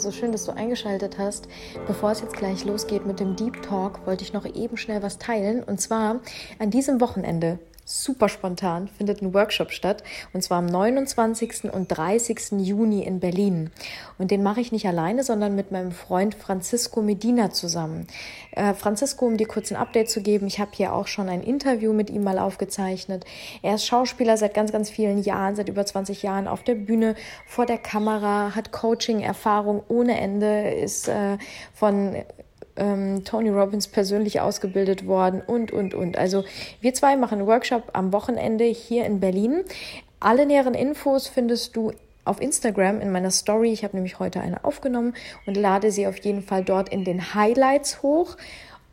So schön, dass du eingeschaltet hast. Bevor es jetzt gleich losgeht mit dem Deep Talk, wollte ich noch eben schnell was teilen. Und zwar an diesem Wochenende super spontan findet ein Workshop statt und zwar am 29. und 30. Juni in Berlin. Und den mache ich nicht alleine, sondern mit meinem Freund Francisco Medina zusammen. Äh, Francisco, um dir kurz ein Update zu geben, ich habe hier auch schon ein Interview mit ihm mal aufgezeichnet. Er ist Schauspieler seit ganz, ganz vielen Jahren, seit über 20 Jahren auf der Bühne, vor der Kamera, hat Coaching-Erfahrung ohne Ende, ist äh, von ähm, Tony Robbins persönlich ausgebildet worden und, und, und. Also wir zwei machen einen Workshop am Wochenende hier in Berlin. Alle näheren Infos findest du auf Instagram in meiner Story. Ich habe nämlich heute eine aufgenommen und lade sie auf jeden Fall dort in den Highlights hoch.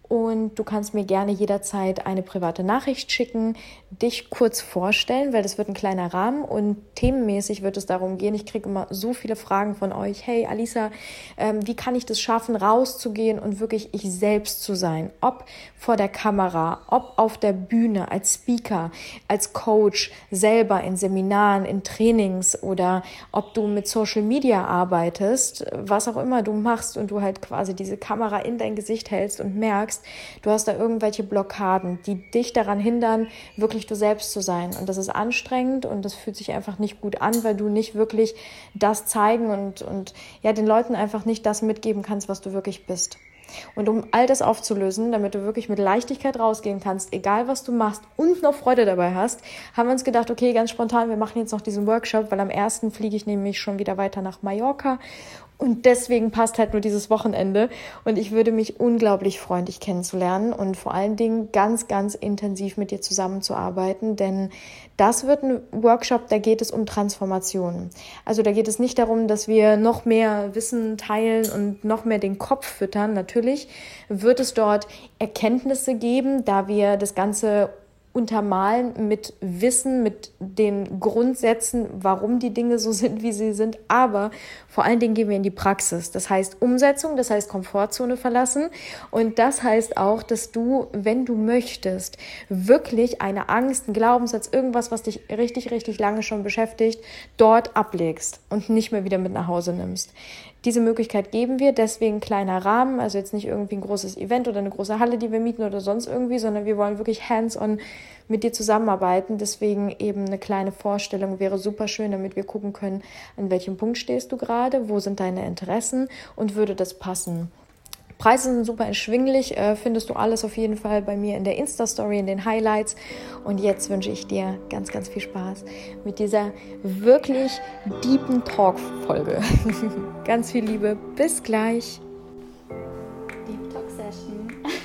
Und du kannst mir gerne jederzeit eine private Nachricht schicken, dich kurz vorstellen, weil das wird ein kleiner Rahmen und themenmäßig wird es darum gehen. Ich kriege immer so viele Fragen von euch. Hey, Alisa, ähm, wie kann ich das schaffen, rauszugehen und wirklich ich selbst zu sein? Ob vor der Kamera, ob auf der Bühne, als Speaker, als Coach, selber in Seminaren, in Trainings oder ob du mit Social Media arbeitest, was auch immer du machst und du halt quasi diese Kamera in dein Gesicht hältst und merkst, du hast da irgendwelche Blockaden, die dich daran hindern, wirklich du selbst zu sein. Und das ist anstrengend und das fühlt sich einfach nicht gut an, weil du nicht wirklich das zeigen und, und ja, den Leuten einfach nicht das mitgeben kannst, was du wirklich bist. Und um all das aufzulösen, damit du wirklich mit Leichtigkeit rausgehen kannst, egal was du machst und noch Freude dabei hast, haben wir uns gedacht, okay, ganz spontan, wir machen jetzt noch diesen Workshop, weil am ersten fliege ich nämlich schon wieder weiter nach Mallorca und deswegen passt halt nur dieses Wochenende. Und ich würde mich unglaublich freuen, dich kennenzulernen und vor allen Dingen ganz, ganz intensiv mit dir zusammenzuarbeiten. Denn das wird ein Workshop, da geht es um Transformation. Also da geht es nicht darum, dass wir noch mehr Wissen teilen und noch mehr den Kopf füttern. Natürlich wird es dort Erkenntnisse geben, da wir das Ganze untermalen mit Wissen, mit den Grundsätzen, warum die Dinge so sind, wie sie sind. Aber vor allen Dingen gehen wir in die Praxis. Das heißt Umsetzung, das heißt Komfortzone verlassen. Und das heißt auch, dass du, wenn du möchtest, wirklich eine Angst, einen Glaubenssatz, irgendwas, was dich richtig, richtig lange schon beschäftigt, dort ablegst und nicht mehr wieder mit nach Hause nimmst. Diese Möglichkeit geben wir, deswegen kleiner Rahmen, also jetzt nicht irgendwie ein großes Event oder eine große Halle, die wir mieten oder sonst irgendwie, sondern wir wollen wirklich hands-on mit dir zusammenarbeiten. Deswegen eben eine kleine Vorstellung wäre super schön, damit wir gucken können, an welchem Punkt stehst du gerade, wo sind deine Interessen und würde das passen. Preise sind super erschwinglich, äh, findest du alles auf jeden Fall bei mir in der Insta-Story, in den Highlights. Und jetzt wünsche ich dir ganz, ganz viel Spaß mit dieser wirklich deepen Talk-Folge. ganz viel Liebe, bis gleich.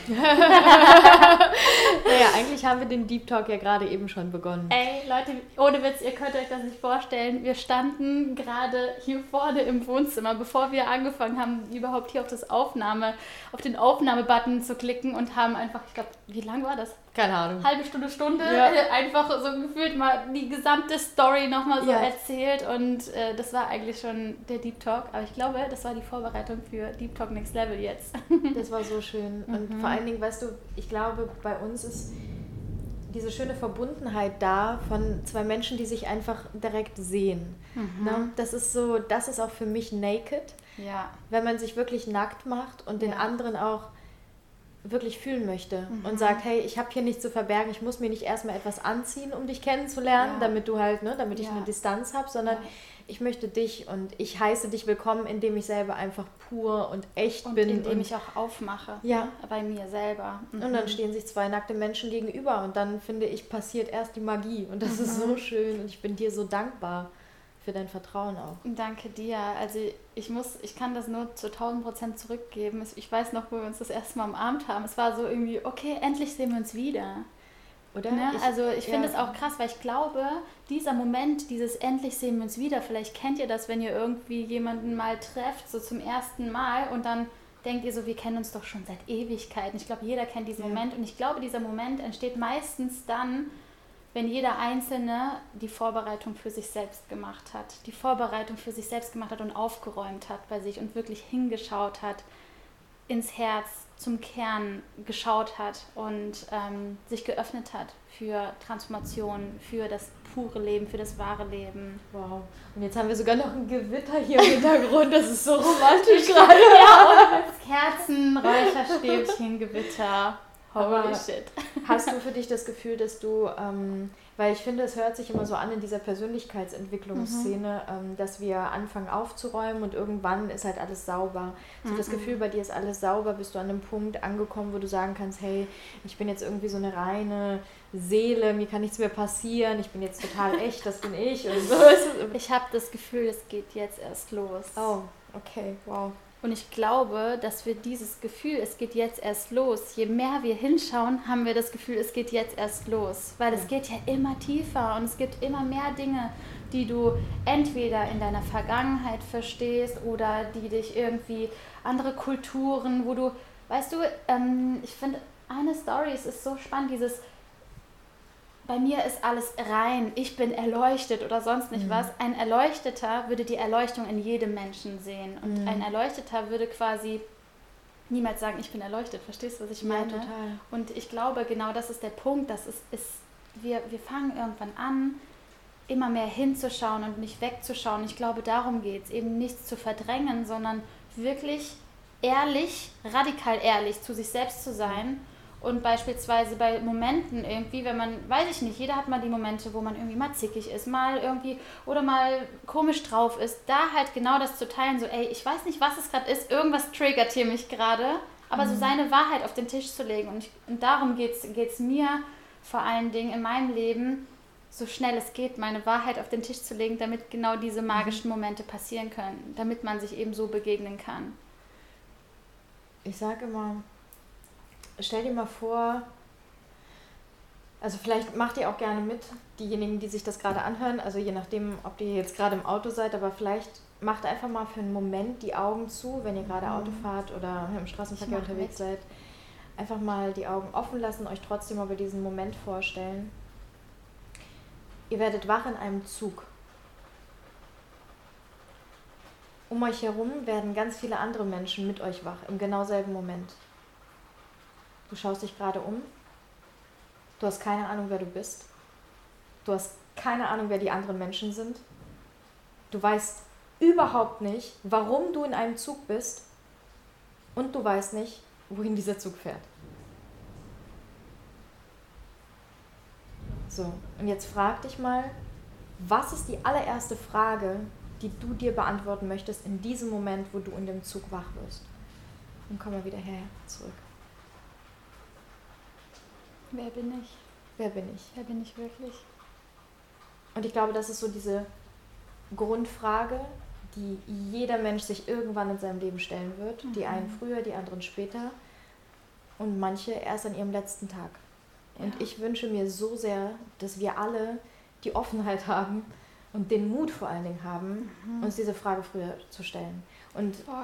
naja, eigentlich haben wir den Deep Talk ja gerade eben schon begonnen. Ey, Leute, ohne Witz, ihr könnt euch das nicht vorstellen. Wir standen gerade hier vorne im Wohnzimmer, bevor wir angefangen haben, überhaupt hier auf das Aufnahme, auf den Aufnahmebutton zu klicken und haben einfach, ich glaube, wie lang war das? Keine Ahnung. Halbe Stunde, Stunde, ja. Äh, einfach so gefühlt mal die gesamte Story nochmal so ja. erzählt und äh, das war eigentlich schon der Deep Talk, aber ich glaube, das war die Vorbereitung für Deep Talk Next Level jetzt. das war so schön und mhm. vor allen Dingen, weißt du, ich glaube, bei uns ist diese schöne Verbundenheit da von zwei Menschen, die sich einfach direkt sehen. Mhm. Ne? Das ist so, das ist auch für mich naked. Ja. Wenn man sich wirklich nackt macht und den anderen auch wirklich fühlen möchte mhm. und sagt, hey, ich habe hier nichts zu verbergen, ich muss mir nicht erstmal etwas anziehen, um dich kennenzulernen, ja. damit du halt, ne, damit ich ja. eine Distanz habe, sondern ja. ich möchte dich und ich heiße dich willkommen, indem ich selber einfach pur und echt und bin. Indem und ich auch aufmache. Ja. Bei mir selber. Mhm. Und dann stehen sich zwei nackte Menschen gegenüber und dann finde ich, passiert erst die Magie und das mhm. ist so mhm. schön und ich bin dir so dankbar für dein Vertrauen auch. Danke dir. Also ich muss, ich kann das nur zu 1000 Prozent zurückgeben. Ich weiß noch, wo wir uns das erste Mal umarmt haben. Es war so irgendwie, okay, endlich sehen wir uns wieder. Oder? Ne? Ich, also ich finde es auch krass, weil ich glaube, dieser Moment, dieses endlich sehen wir uns wieder, vielleicht kennt ihr das, wenn ihr irgendwie jemanden mal trefft, so zum ersten Mal und dann denkt ihr so, wir kennen uns doch schon seit Ewigkeiten. Ich glaube, jeder kennt diesen ja. Moment und ich glaube, dieser Moment entsteht meistens dann, wenn jeder Einzelne die Vorbereitung für sich selbst gemacht hat, die Vorbereitung für sich selbst gemacht hat und aufgeräumt hat bei sich und wirklich hingeschaut hat, ins Herz, zum Kern geschaut hat und ähm, sich geöffnet hat für Transformation, für das pure Leben, für das wahre Leben. Wow. Und jetzt haben wir sogar noch ein Gewitter hier im Hintergrund. Das ist so romantisch gerade. Ja, Kerzen, Räucherstäbchen, Gewitter. Holy Aber shit. Hast du für dich das Gefühl, dass du, ähm, weil ich finde, es hört sich immer so an in dieser Persönlichkeitsentwicklungsszene, mhm. ähm, dass wir anfangen aufzuräumen und irgendwann ist halt alles sauber. So mhm. das Gefühl, bei dir ist alles sauber, bist du an einem Punkt angekommen, wo du sagen kannst, hey, ich bin jetzt irgendwie so eine reine Seele, mir kann nichts mehr passieren, ich bin jetzt total echt, das bin ich und so. Ich habe das Gefühl, es geht jetzt erst los. Oh, okay, wow. Und ich glaube, dass wir dieses Gefühl, es geht jetzt erst los, je mehr wir hinschauen, haben wir das Gefühl, es geht jetzt erst los. Weil es geht ja immer tiefer und es gibt immer mehr Dinge, die du entweder in deiner Vergangenheit verstehst oder die dich irgendwie andere Kulturen, wo du, weißt du, ähm, ich finde eine Story, es ist so spannend, dieses bei mir ist alles rein, ich bin erleuchtet oder sonst nicht mhm. was. Ein Erleuchteter würde die Erleuchtung in jedem Menschen sehen. Und mhm. ein Erleuchteter würde quasi niemals sagen, ich bin erleuchtet. Verstehst du, was ich meine? Ja, total. Und ich glaube, genau das ist der Punkt. Das ist, ist wir, wir fangen irgendwann an, immer mehr hinzuschauen und nicht wegzuschauen. Ich glaube, darum geht es, eben nichts zu verdrängen, sondern wirklich ehrlich, radikal ehrlich zu sich selbst zu sein und beispielsweise bei Momenten irgendwie, wenn man, weiß ich nicht, jeder hat mal die Momente, wo man irgendwie mal zickig ist, mal irgendwie oder mal komisch drauf ist, da halt genau das zu teilen, so, ey, ich weiß nicht, was es gerade ist, irgendwas triggert hier mich gerade, aber mhm. so seine Wahrheit auf den Tisch zu legen. Und, ich, und darum geht es mir vor allen Dingen in meinem Leben, so schnell es geht, meine Wahrheit auf den Tisch zu legen, damit genau diese magischen mhm. Momente passieren können, damit man sich eben so begegnen kann. Ich sage immer, stell dir mal vor, also vielleicht macht ihr auch gerne mit, diejenigen, die sich das gerade anhören, also je nachdem, ob ihr jetzt gerade im Auto seid, aber vielleicht macht einfach mal für einen Moment die Augen zu, wenn ihr gerade Auto mhm. fahrt oder im Straßenverkehr unterwegs mit. seid. Einfach mal die Augen offen lassen, euch trotzdem aber diesen Moment vorstellen. Ihr werdet wach in einem Zug. Um euch herum werden ganz viele andere Menschen mit euch wach, im genau selben Moment. Du schaust dich gerade um. Du hast keine Ahnung, wer du bist. Du hast keine Ahnung, wer die anderen Menschen sind. Du weißt überhaupt nicht, warum du in einem Zug bist. Und du weißt nicht, wohin dieser Zug fährt. So, und jetzt frag dich mal, was ist die allererste Frage, die du dir beantworten möchtest in diesem Moment, wo du in dem Zug wach wirst? Und komm mal wieder her zurück. Wer bin ich? Wer bin ich? Wer bin ich wirklich? Und ich glaube, das ist so diese Grundfrage, die jeder Mensch sich irgendwann in seinem Leben stellen wird. Mhm. Die einen früher, die anderen später und manche erst an ihrem letzten Tag. Ja. Und ich wünsche mir so sehr, dass wir alle die Offenheit haben und den Mut vor allen Dingen haben, mhm. uns diese Frage früher zu stellen. Und Voll.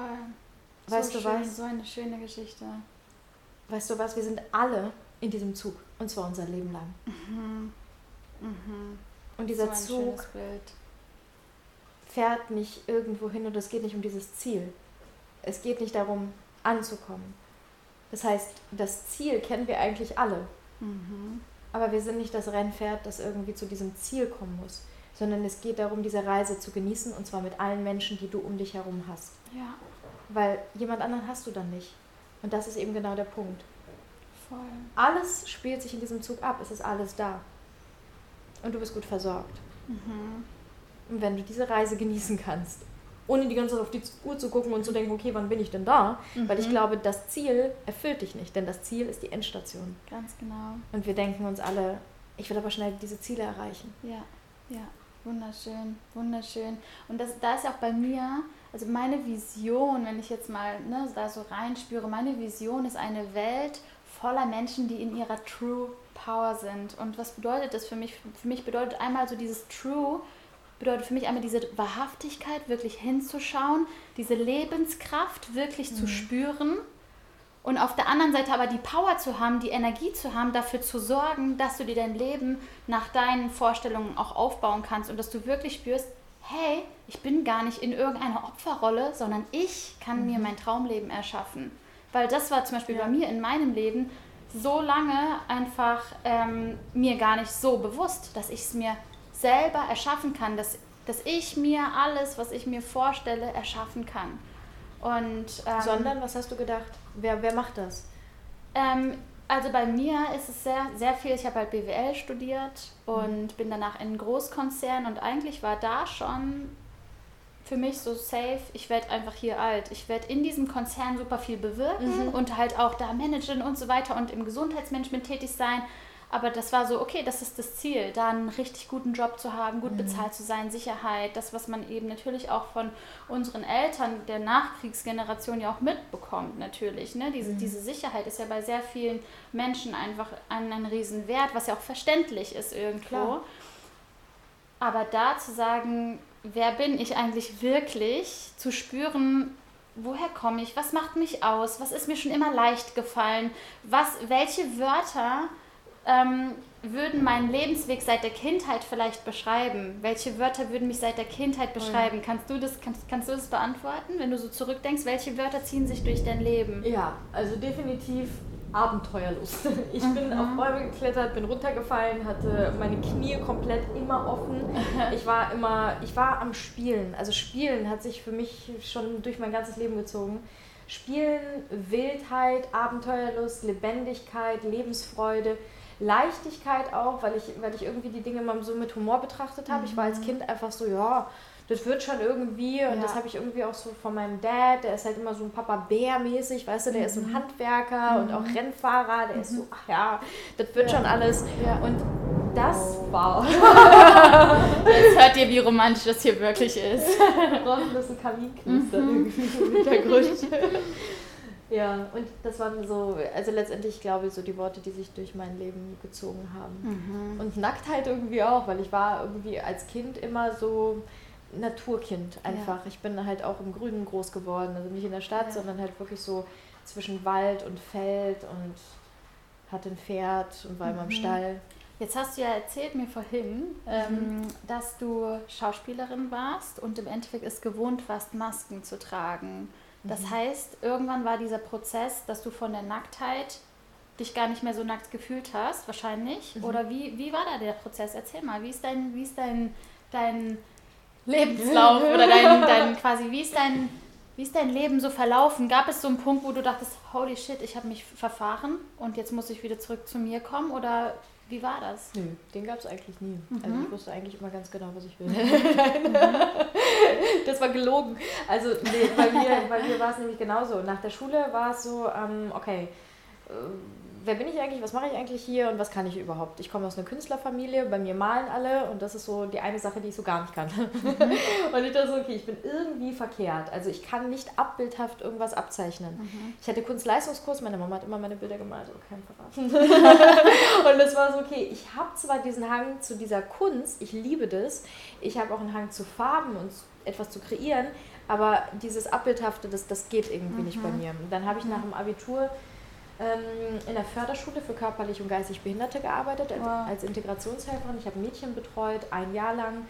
weißt so du schön, was? So eine schöne Geschichte. Weißt du was? Wir sind alle in diesem Zug. Und zwar unser Leben lang. Mhm. Mhm. Und dieser so Zug fährt nicht irgendwo hin und es geht nicht um dieses Ziel. Es geht nicht darum, anzukommen. Das heißt, das Ziel kennen wir eigentlich alle. Mhm. Aber wir sind nicht das Rennpferd, das irgendwie zu diesem Ziel kommen muss, sondern es geht darum, diese Reise zu genießen und zwar mit allen Menschen, die du um dich herum hast. Ja. Weil jemand anderen hast du dann nicht. Und das ist eben genau der Punkt. Voll. Alles spielt sich in diesem Zug ab, es ist alles da. Und du bist gut versorgt. Mhm. Und wenn du diese Reise genießen kannst, ohne die ganze Zeit auf die Uhr zu gucken und zu denken, okay, wann bin ich denn da? Mhm. Weil ich mhm. glaube, das Ziel erfüllt dich nicht, denn das Ziel ist die Endstation. Ganz genau. Und wir denken uns alle, ich will aber schnell diese Ziele erreichen. Ja, ja, wunderschön, wunderschön. Und das, da ist auch bei mir, also meine Vision, wenn ich jetzt mal ne, da so reinspüre, meine Vision ist eine Welt, voller Menschen, die in ihrer True Power sind. Und was bedeutet das für mich? Für mich bedeutet einmal so dieses True, bedeutet für mich einmal diese Wahrhaftigkeit, wirklich hinzuschauen, diese Lebenskraft wirklich mhm. zu spüren. Und auf der anderen Seite aber die Power zu haben, die Energie zu haben, dafür zu sorgen, dass du dir dein Leben nach deinen Vorstellungen auch aufbauen kannst und dass du wirklich spürst, hey, ich bin gar nicht in irgendeiner Opferrolle, sondern ich kann mhm. mir mein Traumleben erschaffen. Weil das war zum Beispiel ja. bei mir in meinem Leben so lange einfach ähm, mir gar nicht so bewusst, dass ich es mir selber erschaffen kann, dass, dass ich mir alles, was ich mir vorstelle, erschaffen kann. Und, ähm, Sondern, was hast du gedacht? Wer, wer macht das? Ähm, also bei mir ist es sehr, sehr viel, ich habe halt BWL studiert und mhm. bin danach in Großkonzern und eigentlich war da schon für mich so safe, ich werde einfach hier alt. Ich werde in diesem Konzern super viel bewirken mhm. und halt auch da managen und so weiter und im Gesundheitsmanagement tätig sein. Aber das war so, okay, das ist das Ziel, da einen richtig guten Job zu haben, gut mhm. bezahlt zu sein, Sicherheit, das, was man eben natürlich auch von unseren Eltern der Nachkriegsgeneration ja auch mitbekommt, natürlich. Ne? Diese, mhm. diese Sicherheit ist ja bei sehr vielen Menschen einfach ein, ein Riesenwert, was ja auch verständlich ist irgendwo. Klar. Aber da zu sagen, wer bin ich eigentlich wirklich, zu spüren, woher komme ich, was macht mich aus, was ist mir schon immer leicht gefallen, was, welche Wörter ähm, würden meinen Lebensweg seit der Kindheit vielleicht beschreiben? Welche Wörter würden mich seit der Kindheit beschreiben? Kannst du das, kannst, kannst du das beantworten, wenn du so zurückdenkst? Welche Wörter ziehen sich durch dein Leben? Ja, also definitiv Abenteuerlust. Ich mhm. bin auf Bäume geklettert, bin runtergefallen, hatte meine Knie komplett immer offen. Ich war immer, ich war am Spielen. Also Spielen hat sich für mich schon durch mein ganzes Leben gezogen. Spielen, Wildheit, Abenteuerlust, Lebendigkeit, Lebensfreude, Leichtigkeit auch, weil ich, weil ich irgendwie die Dinge mal so mit Humor betrachtet habe. Mhm. Ich war als mhm. Kind einfach so, ja, das wird schon irgendwie und ja. das habe ich irgendwie auch so von meinem Dad, der ist halt immer so ein Papa Bär mäßig, weißt du, der mhm. ist so ein mhm. Handwerker mhm. und auch Rennfahrer, der mhm. ist so, ach ja, das wird ja. schon alles ja. und das war. Jetzt hört ihr, wie romantisch das hier wirklich ist. Draußen ist ein Kaminknister irgendwie im Hintergrund. Ja, und das waren so, also letztendlich glaube ich so die Worte, die sich durch mein Leben gezogen haben. Mhm. Und Nacktheit irgendwie auch, weil ich war irgendwie als Kind immer so, Naturkind einfach. Ja. Ich bin halt auch im Grünen groß geworden, also nicht in der Stadt, ja. sondern halt wirklich so zwischen Wald und Feld und hatte ein Pferd und war mhm. immer im mhm. Stall. Jetzt hast du ja erzählt mir vorhin, mhm. ähm, dass du Schauspielerin warst und im Endeffekt es gewohnt warst, Masken zu tragen. Das mhm. heißt, irgendwann war dieser Prozess, dass du von der Nacktheit dich gar nicht mehr so nackt gefühlt hast, wahrscheinlich. Mhm. Oder wie, wie war da der Prozess? Erzähl mal, wie ist dein, wie ist dein, dein Lebenslauf oder dein, dein quasi, wie ist dein, wie ist dein Leben so verlaufen? Gab es so einen Punkt, wo du dachtest, holy shit, ich habe mich verfahren und jetzt muss ich wieder zurück zu mir kommen? Oder wie war das? Nö, den gab es eigentlich nie. Mhm. Also ich wusste eigentlich immer ganz genau, was ich will. Mhm. das war gelogen. Also nee, bei mir, bei mir war es nämlich genauso. Nach der Schule war es so, ähm, okay, äh, wer bin ich eigentlich, was mache ich eigentlich hier und was kann ich überhaupt? Ich komme aus einer Künstlerfamilie, bei mir malen alle und das ist so die eine Sache, die ich so gar nicht kann. Mhm. und ich dachte so, okay, ich bin irgendwie verkehrt. Also ich kann nicht abbildhaft irgendwas abzeichnen. Mhm. Ich hatte Kunstleistungskurs, meine Mama hat immer meine Bilder gemalt, aber kein Verrat. und es war so, okay, ich habe zwar diesen Hang zu dieser Kunst, ich liebe das, ich habe auch einen Hang zu Farben und etwas zu kreieren, aber dieses Abbildhafte, das, das geht irgendwie mhm. nicht bei mhm. mir. Und dann habe ich nach dem Abitur ähm, in der Förderschule für körperlich und geistig Behinderte gearbeitet wow. als Integrationshelferin. Ich habe Mädchen betreut, ein Jahr lang.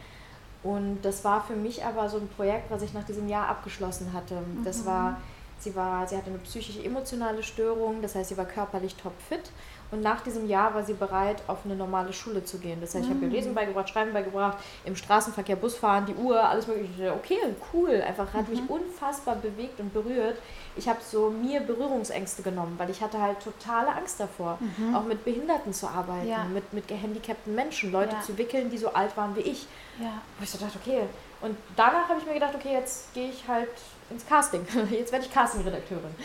Und das war für mich aber so ein Projekt, was ich nach diesem Jahr abgeschlossen hatte. Mhm. Das war, sie war, sie hatte eine psychische emotionale Störung, das heißt, sie war körperlich topfit und nach diesem Jahr war sie bereit, auf eine normale Schule zu gehen. Das heißt, ich habe ihr Lesen beigebracht, Schreiben beigebracht, im Straßenverkehr Busfahren, die Uhr, alles mögliche. Okay, cool. Einfach hat mhm. mich unfassbar bewegt und berührt. Ich habe so mir Berührungsängste genommen, weil ich hatte halt totale Angst davor, mhm. auch mit Behinderten zu arbeiten, ja. mit, mit gehandicapten Menschen, Leute ja. zu wickeln, die so alt waren wie ich. Ja. Wo ich so dachte, okay. Und danach habe ich mir gedacht, okay, jetzt gehe ich halt ins Casting. Jetzt werde ich Casting-Redakteurin.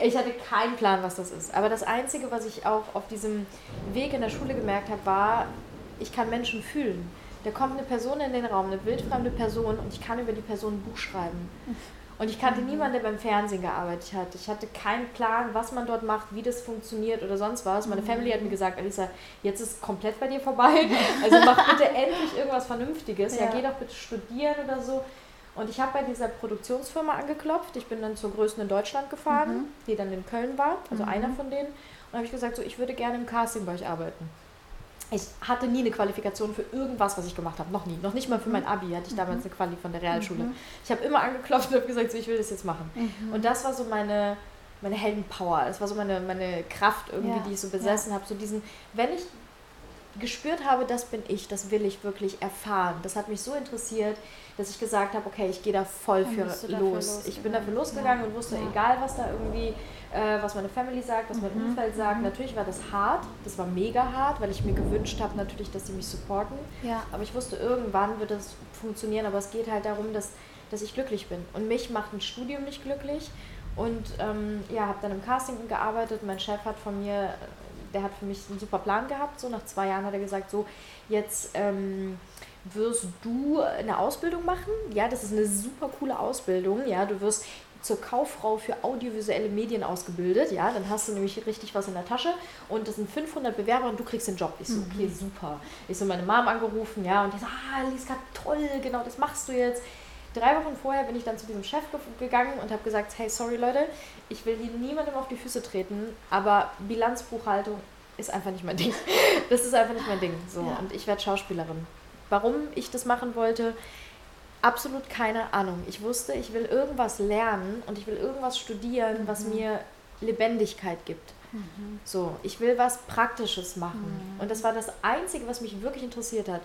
Ich hatte keinen Plan, was das ist. Aber das Einzige, was ich auch auf diesem Weg in der Schule gemerkt habe, war, ich kann Menschen fühlen. Da kommt eine Person in den Raum, eine wildfremde Person, und ich kann über die Person ein Buch schreiben. Und ich kannte niemanden, der beim Fernsehen gearbeitet hat. Ich hatte keinen Plan, was man dort macht, wie das funktioniert oder sonst was. Meine Family hat mir gesagt, Alisa, jetzt ist komplett bei dir vorbei. Also mach bitte endlich irgendwas Vernünftiges. Ja, ja geh doch bitte studieren oder so. Und ich habe bei dieser Produktionsfirma angeklopft. Ich bin dann zur größten in Deutschland gefahren, mhm. die dann in Köln war, also mhm. einer von denen. Und habe ich gesagt, so, ich würde gerne im Casting bei euch arbeiten. Ich hatte nie eine Qualifikation für irgendwas, was ich gemacht habe. Noch nie. Noch nicht mal für mein Abi hatte ich damals mhm. eine Quali von der Realschule. Mhm. Ich habe immer angeklopft und habe gesagt, so, ich will das jetzt machen. Mhm. Und das war so meine, meine Heldenpower. Das war so meine, meine Kraft irgendwie, ja. die ich so besessen ja. habe. So diesen, wenn ich gespürt habe, das bin ich, das will ich wirklich erfahren. Das hat mich so interessiert, dass ich gesagt habe, okay, ich gehe da voll für los. Ich bin dafür losgegangen ja. und wusste, ja. egal was da irgendwie, äh, was meine Family sagt, was mein mhm. Umfeld sagt, mhm. natürlich war das hart, das war mega hart, weil ich mir gewünscht habe natürlich, dass sie mich supporten. Ja. Aber ich wusste, irgendwann wird das funktionieren, aber es geht halt darum, dass, dass ich glücklich bin. Und mich macht ein Studium nicht glücklich. Und ähm, ja, habe dann im Casting gearbeitet. Mein Chef hat von mir der hat für mich einen super Plan gehabt. So nach zwei Jahren hat er gesagt, so jetzt ähm, wirst du eine Ausbildung machen. Ja, das ist eine super coole Ausbildung. Ja, du wirst zur Kauffrau für audiovisuelle Medien ausgebildet. Ja, dann hast du nämlich richtig was in der Tasche und das sind 500 Bewerber und du kriegst den Job. Ich so, okay, mhm. super. Ich so meine Mom angerufen, ja, und die so, ah, Liska, toll, genau, das machst du jetzt. Drei Wochen vorher bin ich dann zu diesem Chef gegangen und habe gesagt, hey, sorry Leute, ich will hier niemandem auf die Füße treten, aber Bilanzbuchhaltung ist einfach nicht mein Ding. Das ist einfach nicht mein Ding. So. Ja. Und ich werde Schauspielerin. Warum ich das machen wollte, absolut keine Ahnung. Ich wusste, ich will irgendwas lernen und ich will irgendwas studieren, mhm. was mir Lebendigkeit gibt. Mhm. So, ich will was Praktisches machen. Mhm. Und das war das Einzige, was mich wirklich interessiert hat.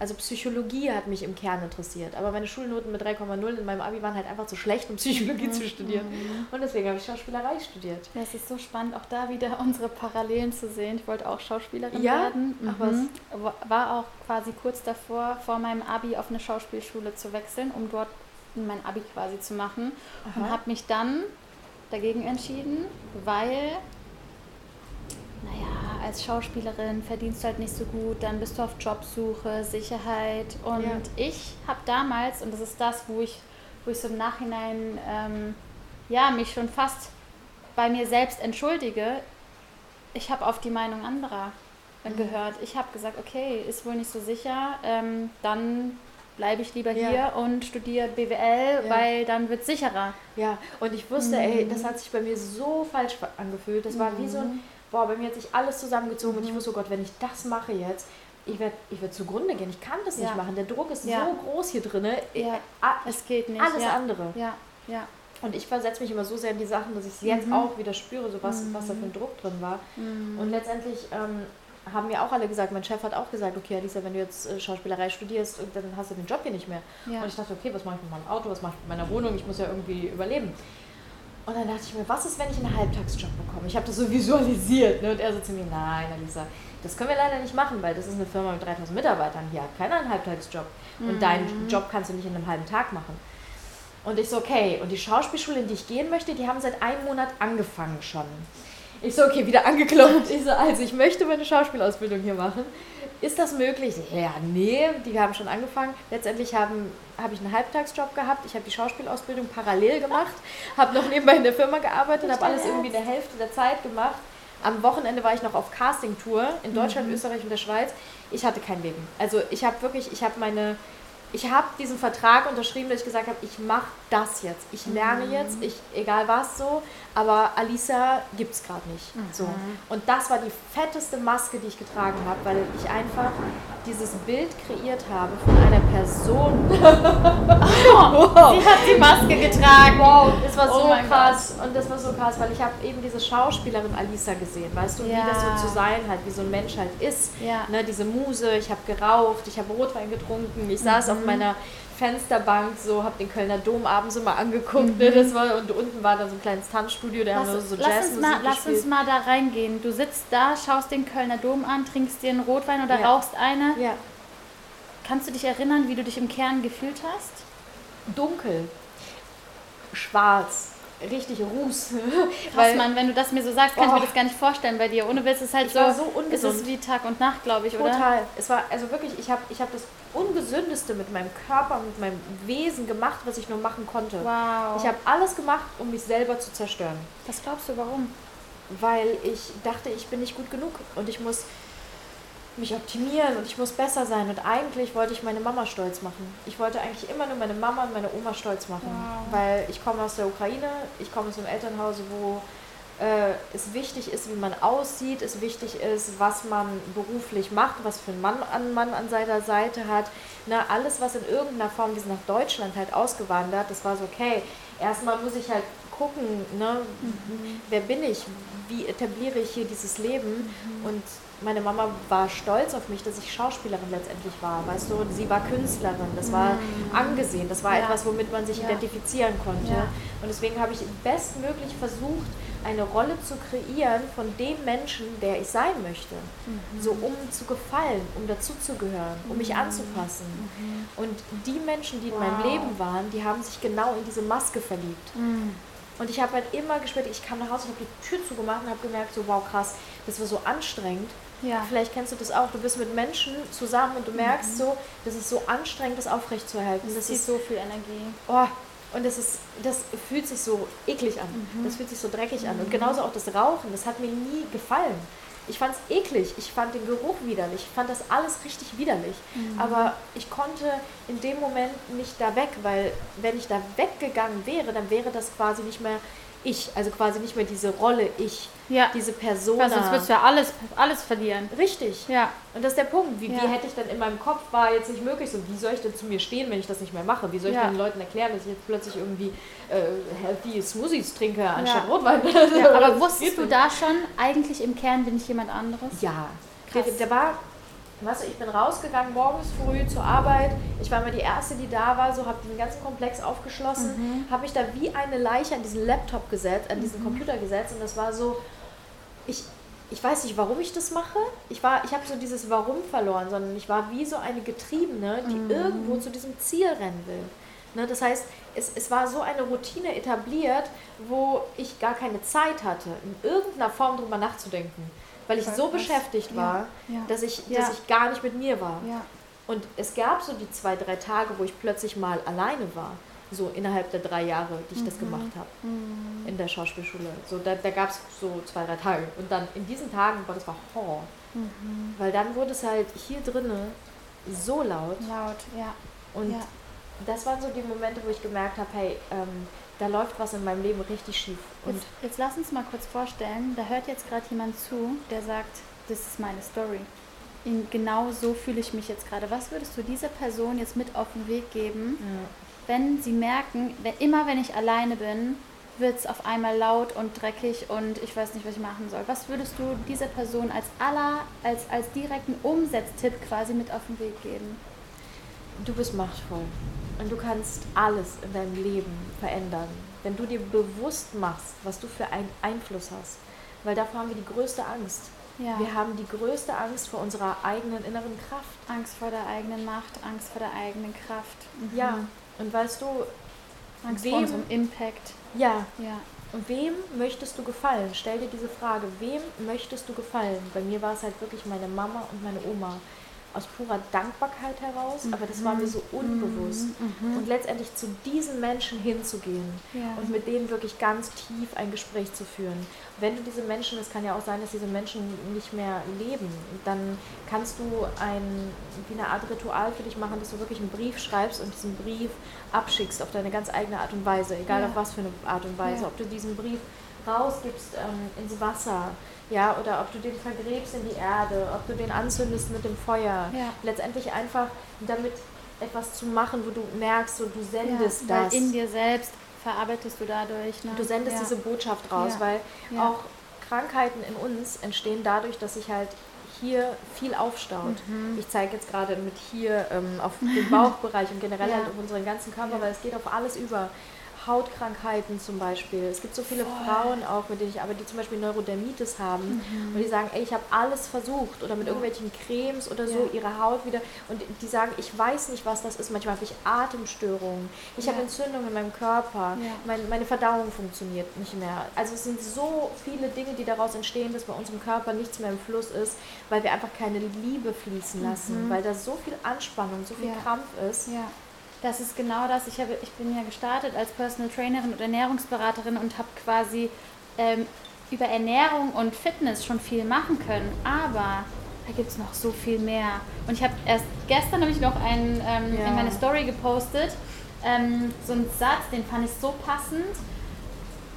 Also Psychologie hat mich im Kern interessiert, aber meine Schulnoten mit 3,0 in meinem Abi waren halt einfach zu schlecht, um Psychologie zu studieren. Mhm. Und deswegen habe ich Schauspielerei studiert. Ja, es ist so spannend, auch da wieder unsere Parallelen zu sehen. Ich wollte auch Schauspielerin ja, werden. Mhm. War auch quasi kurz davor, vor meinem Abi auf eine Schauspielschule zu wechseln, um dort mein Abi quasi zu machen. Aha. Und habe mich dann dagegen entschieden, weil naja, als Schauspielerin verdienst du halt nicht so gut, dann bist du auf Jobsuche, Sicherheit. Und ja. ich habe damals, und das ist das, wo ich, wo ich so im Nachhinein ähm, ja, mich schon fast bei mir selbst entschuldige, ich habe auf die Meinung anderer mhm. gehört. Ich habe gesagt, okay, ist wohl nicht so sicher, ähm, dann bleibe ich lieber ja. hier und studiere BWL, ja. weil dann wird es sicherer. Ja, und ich wusste, mhm. ey, das hat sich bei mir so falsch angefühlt. Das war wie so ein mhm boah, bei mir hat sich alles zusammengezogen mhm. und ich wusste, oh Gott, wenn ich das mache jetzt, ich werde ich werd zugrunde gehen. Ich kann das ja. nicht machen. Der Druck ist ja. so groß hier drin. Ja. Es geht nicht. Alles ja. andere. Ja, ja. Und ich versetze mich immer so sehr in die Sachen, dass ich es jetzt mhm. auch wieder spüre, so was, mhm. was da für ein Druck drin war. Mhm. Und letztendlich ähm, haben mir auch alle gesagt, mein Chef hat auch gesagt, okay, Alisa, wenn du jetzt äh, Schauspielerei studierst, dann hast du den Job hier nicht mehr. Und ich dachte, okay, was mache ich mit meinem Auto, was mache ich mit meiner Wohnung? Ich muss ja irgendwie überleben. Und dann dachte ich mir, was ist, wenn ich einen Halbtagsjob bekomme? Ich habe das so visualisiert. Ne? Und er so zu mir, nein, Alisa, das können wir leider nicht machen, weil das ist eine Firma mit 3000 Mitarbeitern. Hier hat keiner einen Halbtagsjob. Und mhm. deinen Job kannst du nicht in einem halben Tag machen. Und ich so, okay. Und die Schauspielschule, in die ich gehen möchte, die haben seit einem Monat angefangen schon. Ich so, okay, wieder angeklopft. Ich so, also ich möchte meine Schauspielausbildung hier machen. Ist das möglich? Ja, nee, die haben schon angefangen. Letztendlich haben, habe ich einen Halbtagsjob gehabt. Ich habe die Schauspielausbildung parallel gemacht, habe noch nebenbei in der Firma gearbeitet, habe alles irgendwie in der Hälfte der Zeit gemacht. Am Wochenende war ich noch auf Casting-Tour in Deutschland, mhm. Österreich und der Schweiz. Ich hatte kein Leben. Also ich habe wirklich, ich habe meine ich habe diesen Vertrag unterschrieben, dass ich gesagt habe, ich mache das jetzt. Ich lerne mhm. jetzt, ich, egal was so, aber Alisa gibt es gerade nicht. Mhm. So. Und das war die fetteste Maske, die ich getragen habe, weil ich einfach dieses Bild kreiert habe von einer Person. oh, wow. Sie hat die Maske getragen. Wow, das war so oh krass. Gott. Und das war so krass, weil ich habe eben diese Schauspielerin Alisa gesehen, weißt du, ja. wie das so zu sein hat, wie so ein Mensch halt ist. Ja. Ne, diese Muse, ich habe geraucht, ich habe Rotwein getrunken, ich saß mhm. auf meiner Fensterbank, so habe den Kölner Dom abends immer angeguckt. Ne, mhm. Ne, das war, und unten war da so ein kleines Tanzstudio, da haben wir so lass Jazzmusik uns Lass uns mal da reingehen. Du sitzt da, schaust den Kölner Dom an, trinkst dir einen Rotwein oder ja. rauchst eine. Ja. Kannst du dich erinnern, wie du dich im Kern gefühlt hast? Dunkel, schwarz, richtig Ruß. Krass, Mann, wenn du das mir so sagst, kann oh. ich mir das gar nicht vorstellen bei dir. Ohne Witz ist halt so, so ungesund. ist es wie Tag und Nacht, glaube ich, Total. oder? Total. Es war also wirklich, ich habe ich hab das ungesündeste mit meinem Körper, mit meinem Wesen gemacht, was ich nur machen konnte. Wow. Ich habe alles gemacht, um mich selber zu zerstören. Was glaubst du, warum? Weil ich dachte, ich bin nicht gut genug und ich muss mich optimieren und ich muss besser sein. Und eigentlich wollte ich meine Mama stolz machen. Ich wollte eigentlich immer nur meine Mama und meine Oma stolz machen. Wow. Weil ich komme aus der Ukraine, ich komme aus einem Elternhaus, wo äh, es wichtig ist, wie man aussieht, es wichtig ist, was man beruflich macht, was für einen Mann an Mann an seiner Seite hat. Ne, alles, was in irgendeiner Form, wir sind nach Deutschland halt ausgewandert, das war so, okay, erstmal muss ich halt gucken, ne, mhm. wer bin ich, wie etabliere ich hier dieses Leben mhm. und meine Mama war stolz auf mich, dass ich Schauspielerin letztendlich war. Weißt du, sie war Künstlerin, das war mhm. angesehen, das war ja. etwas, womit man sich ja. identifizieren konnte. Ja. Und deswegen habe ich bestmöglich versucht, eine Rolle zu kreieren von dem Menschen, der ich sein möchte. Mhm. So um zu gefallen, um dazuzugehören, um mich mhm. anzupassen. Mhm. Und die Menschen, die in wow. meinem Leben waren, die haben sich genau in diese Maske verliebt. Mhm. Und ich habe halt immer gespürt, ich kam nach Hause und habe die Tür zugemacht und habe gemerkt, so wow krass, das war so anstrengend. Ja. Vielleicht kennst du das auch. Du bist mit Menschen zusammen und du merkst mhm. so, das ist so anstrengend, das aufrechtzuerhalten. Das, das ist so viel Energie. Oh, und das, ist, das fühlt sich so eklig an. Mhm. Das fühlt sich so dreckig mhm. an. Und mhm. genauso auch das Rauchen, das hat mir nie gefallen. Ich fand es eklig, ich fand den Geruch widerlich, ich fand das alles richtig widerlich. Mhm. Aber ich konnte in dem Moment nicht da weg, weil wenn ich da weggegangen wäre, dann wäre das quasi nicht mehr ich, also quasi nicht mehr diese Rolle ich, ja. diese Person. Sonst würdest du ja alles, alles verlieren. Richtig. Ja. Und das ist der Punkt. Wie, ja. wie hätte ich dann in meinem Kopf war jetzt nicht möglich, so wie soll ich denn zu mir stehen, wenn ich das nicht mehr mache? Wie soll ich ja. den Leuten erklären, dass ich jetzt plötzlich irgendwie äh, healthy Smoothies trinke anstatt ja. Rotwein? Ja, aber wusstest du da schon, eigentlich im Kern bin ich jemand anderes? Ja. Krass. Der war Weißt du, ich bin rausgegangen morgens früh zur Arbeit. Ich war mal die Erste, die da war, so habe den ganzen Komplex aufgeschlossen, mhm. habe mich da wie eine Leiche an diesen Laptop gesetzt, an diesen mhm. Computer gesetzt und das war so, ich, ich weiß nicht, warum ich das mache. Ich, ich habe so dieses Warum verloren, sondern ich war wie so eine Getriebene, die mhm. irgendwo zu diesem Ziel rennen will. Ne, das heißt, es, es war so eine Routine etabliert, wo ich gar keine Zeit hatte, in irgendeiner Form drüber nachzudenken weil ich so beschäftigt war, ja, ja. Dass, ich, ja. dass ich gar nicht mit mir war. Und es gab so die zwei, drei Tage, wo ich plötzlich mal alleine war. So innerhalb der drei Jahre, die ich mhm. das gemacht habe mhm. in der Schauspielschule. So, da da gab es so zwei, drei Tage. Und dann in diesen Tagen war das war Horror. Mhm. Weil dann wurde es halt hier drinnen so laut. Laut, ja. Und das waren so die Momente, wo ich gemerkt habe, hey, ähm, da läuft was in meinem Leben richtig schief. Und jetzt, jetzt lass uns mal kurz vorstellen, da hört jetzt gerade jemand zu, der sagt, das ist meine Story. In genau so fühle ich mich jetzt gerade. Was würdest du dieser Person jetzt mit auf den Weg geben, ja. Wenn sie merken, wenn, immer wenn ich alleine bin, wird es auf einmal laut und dreckig und ich weiß nicht, was ich machen soll. Was würdest du dieser Person als aller, als, als direkten Umsetztipp quasi mit auf den Weg geben? Du bist machtvoll. Und du kannst alles in deinem Leben verändern, wenn du dir bewusst machst, was du für einen Einfluss hast. Weil davor haben wir die größte Angst. Ja. Wir haben die größte Angst vor unserer eigenen inneren Kraft. Angst vor der eigenen Macht, Angst vor der eigenen Kraft. Mhm. Ja, und weißt du, Angst wem, vor unserem Impact. Ja. ja. Und wem möchtest du gefallen? Stell dir diese Frage, wem möchtest du gefallen? Bei mir war es halt wirklich meine Mama und meine Oma aus purer Dankbarkeit heraus, mhm. aber das war mir so unbewusst. Mhm. Und letztendlich zu diesen Menschen hinzugehen ja. und mit denen wirklich ganz tief ein Gespräch zu führen. Wenn du diese Menschen, es kann ja auch sein, dass diese Menschen nicht mehr leben, dann kannst du ein, wie eine Art Ritual für dich machen, dass du wirklich einen Brief schreibst und diesen Brief abschickst auf deine ganz eigene Art und Weise, egal ja. auf was für eine Art und Weise. Ja. Ob du diesen Brief rausgibst ähm, ins Wasser, ja, oder ob du den vergräbst in die Erde, ob du den anzündest mit dem Feuer. Ja. Letztendlich einfach damit etwas zu machen, wo du merkst, so, du sendest ja, das. in dir selbst verarbeitest du dadurch. Ne? Du sendest ja. diese Botschaft raus, weil auch Krankheiten in uns entstehen dadurch, dass sich halt hier viel aufstaut. Mhm. Ich zeige jetzt gerade mit hier ähm, auf den Bauchbereich und generell halt auf unseren ganzen Körper, weil es geht auf alles über. Hautkrankheiten zum Beispiel. Es gibt so viele Voll. Frauen auch, mit denen ich arbeite, die zum Beispiel Neurodermitis haben mhm. und die sagen, ey, ich habe alles versucht oder mit ja. irgendwelchen Cremes oder so ja. ihre Haut wieder und die sagen, ich weiß nicht, was das ist. Manchmal habe ich Atemstörungen, ich ja. habe Entzündungen in meinem Körper, mein, meine Verdauung funktioniert nicht mehr. Also es sind so viele Dinge, die daraus entstehen, dass bei unserem Körper nichts mehr im Fluss ist, weil wir einfach keine Liebe fließen lassen, mhm. weil da so viel Anspannung, so viel Krampf ist. Das ist genau das. Ich, habe, ich bin ja gestartet als Personal Trainerin und Ernährungsberaterin und habe quasi ähm, über Ernährung und Fitness schon viel machen können. Aber da gibt es noch so viel mehr. Und ich habe erst gestern habe ich noch einen ähm, ja. in meine Story gepostet. Ähm, so einen Satz, den fand ich so passend.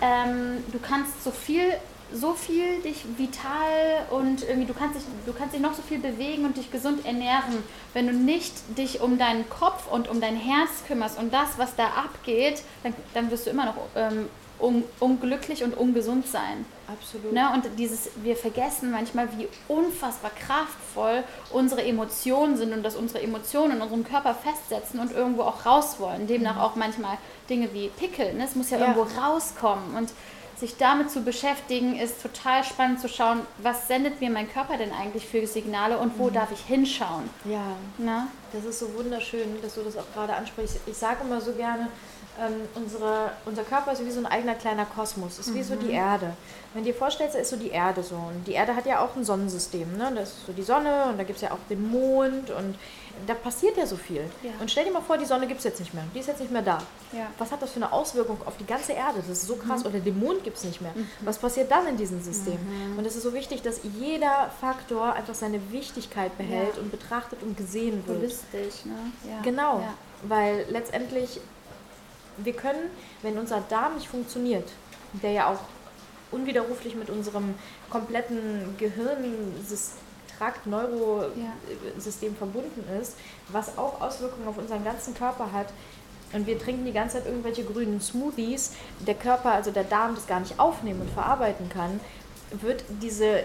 ähm, du kannst so viel so viel dich vital und irgendwie du kannst dich du kannst dich noch so viel bewegen und dich gesund ernähren, wenn du nicht dich um deinen Kopf und um dein Herz kümmerst und das, was da abgeht, dann, dann wirst du immer noch ähm, un unglücklich und ungesund sein. Absolut. Ne? Und dieses, wir vergessen manchmal, wie unfassbar kraftvoll unsere Emotionen sind und dass unsere Emotionen in unserem Körper festsetzen und irgendwo auch raus wollen. Demnach mhm. auch manchmal Dinge wie Pickel. Ne? Es muss ja, ja, irgendwo rauskommen. Und sich damit zu beschäftigen, ist total spannend zu schauen, was sendet mir mein Körper denn eigentlich für Signale und wo mhm. darf ich hinschauen. Ja, Na? das ist so wunderschön, dass du das auch gerade ansprichst. Ich sage immer so gerne, ähm, unsere, unser Körper ist wie so ein eigener kleiner Kosmos, ist mhm. wie so die mhm. Erde. Wenn du dir vorstellst, da ist so die Erde so. Und die Erde hat ja auch ein Sonnensystem. Ne? Das ist so die Sonne und da gibt es ja auch den Mond und da passiert ja so viel. Ja. Und stell dir mal vor, die Sonne gibt es jetzt nicht mehr. Die ist jetzt nicht mehr da. Ja. Was hat das für eine Auswirkung auf die ganze Erde? Das ist so krass. Mhm. Oder den Mond gibt es nicht mehr. Mhm. Was passiert dann in diesem System? Mhm. Und es ist so wichtig, dass jeder Faktor einfach seine Wichtigkeit behält ja. und betrachtet und gesehen wird. Holistisch, ne? Genau. Weil letztendlich wir können, wenn unser Darm nicht funktioniert, der ja auch unwiderruflich mit unserem kompletten Gehirntrakt, Neurosystem ja. verbunden ist, was auch Auswirkungen auf unseren ganzen Körper hat. Und wir trinken die ganze Zeit irgendwelche grünen Smoothies, der Körper, also der Darm, das gar nicht aufnehmen und verarbeiten kann, wird diese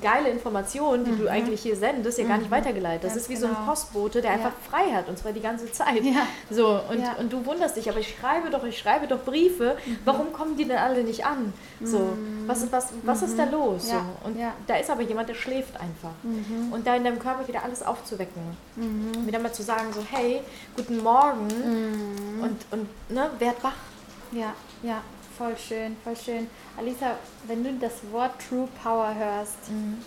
geile Information, die mhm. du eigentlich hier sendest, ja mhm. gar nicht mhm. weitergeleitet. Das Ganz ist wie genau. so ein genau. Postbote, der ja. einfach frei hat und zwar die ganze Zeit. Ja. So, und, ja. und du wunderst dich, aber ich schreibe doch, ich schreibe doch Briefe, mhm. warum kommen die denn alle nicht an? So, mhm. was, was, was ist da mhm. los? So, und da ist aber jemand, der schläft einfach. Und da in deinem Körper wieder alles aufzuwecken. Wieder mal zu sagen, so, hey, guten Morgen und, und ne, werd wach. Ja, ja. Voll schön, voll schön. Alisa, wenn du das Wort True Power hörst, mhm.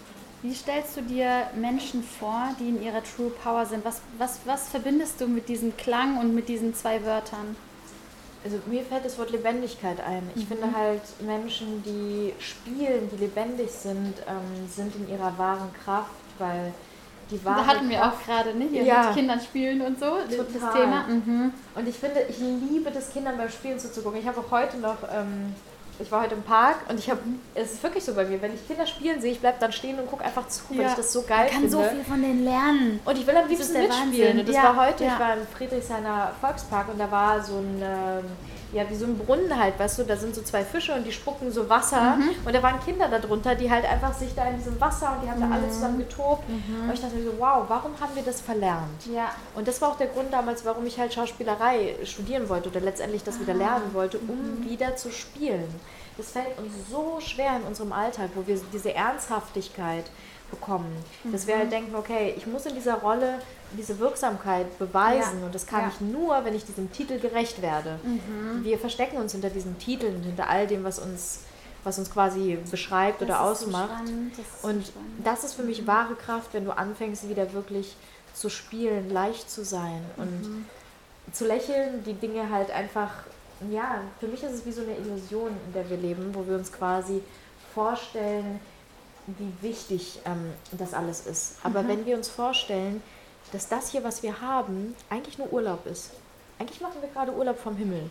wie stellst du dir Menschen vor, die in ihrer True Power sind? Was, was, was verbindest du mit diesem Klang und mit diesen zwei Wörtern? Also mir fällt das Wort Lebendigkeit ein. Ich mhm. finde halt Menschen, die spielen, die lebendig sind, ähm, sind in ihrer wahren Kraft, weil die Wahrheit. Da hatten wir auch gerade, ne? Hier ja. mit Kindern spielen und so, Total. das Thema. Mhm. Und ich finde, ich liebe das Kindern beim Spielen zuzugucken. Ich habe auch heute noch, ähm, ich war heute im Park und ich habe, es ist wirklich so bei mir, wenn ich Kinder spielen sehe, ich bleibe dann stehen und gucke einfach zu, ja. weil ich das so geil finde. Man kann finde. so viel von denen lernen. Und ich will am liebsten mitspielen. Und das ja. war heute, ich war im Friedrichshainer Volkspark und da war so ein... Ähm, ja, wie so ein Brunnen halt, weißt du, da sind so zwei Fische und die spucken so Wasser mhm. und da waren Kinder darunter, die halt einfach sich da in diesem Wasser und die haben mhm. da alle zusammen getobt mhm. und ich dachte mir so, wow, warum haben wir das verlernt? Ja. Und das war auch der Grund damals, warum ich halt Schauspielerei studieren wollte oder letztendlich das wieder ah. lernen wollte, um mhm. wieder zu spielen. Das fällt uns so schwer in unserem Alltag, wo wir diese Ernsthaftigkeit bekommen, dass wir halt mhm. denken, okay, ich muss in dieser Rolle diese Wirksamkeit beweisen ja. und das kann ja. ich nur, wenn ich diesem Titel gerecht werde. Mhm. Wir verstecken uns hinter diesen Titeln, hinter all dem, was uns, was uns quasi beschreibt das oder ausmacht. So das und spannend. das ist für mich mhm. wahre Kraft, wenn du anfängst, wieder wirklich zu spielen, leicht zu sein und mhm. zu lächeln, die Dinge halt einfach, ja, für mich ist es wie so eine Illusion, in der wir leben, wo wir uns quasi vorstellen, wie wichtig ähm, das alles ist. Aber mhm. wenn wir uns vorstellen, dass das hier, was wir haben, eigentlich nur Urlaub ist. Eigentlich machen wir gerade Urlaub vom Himmel,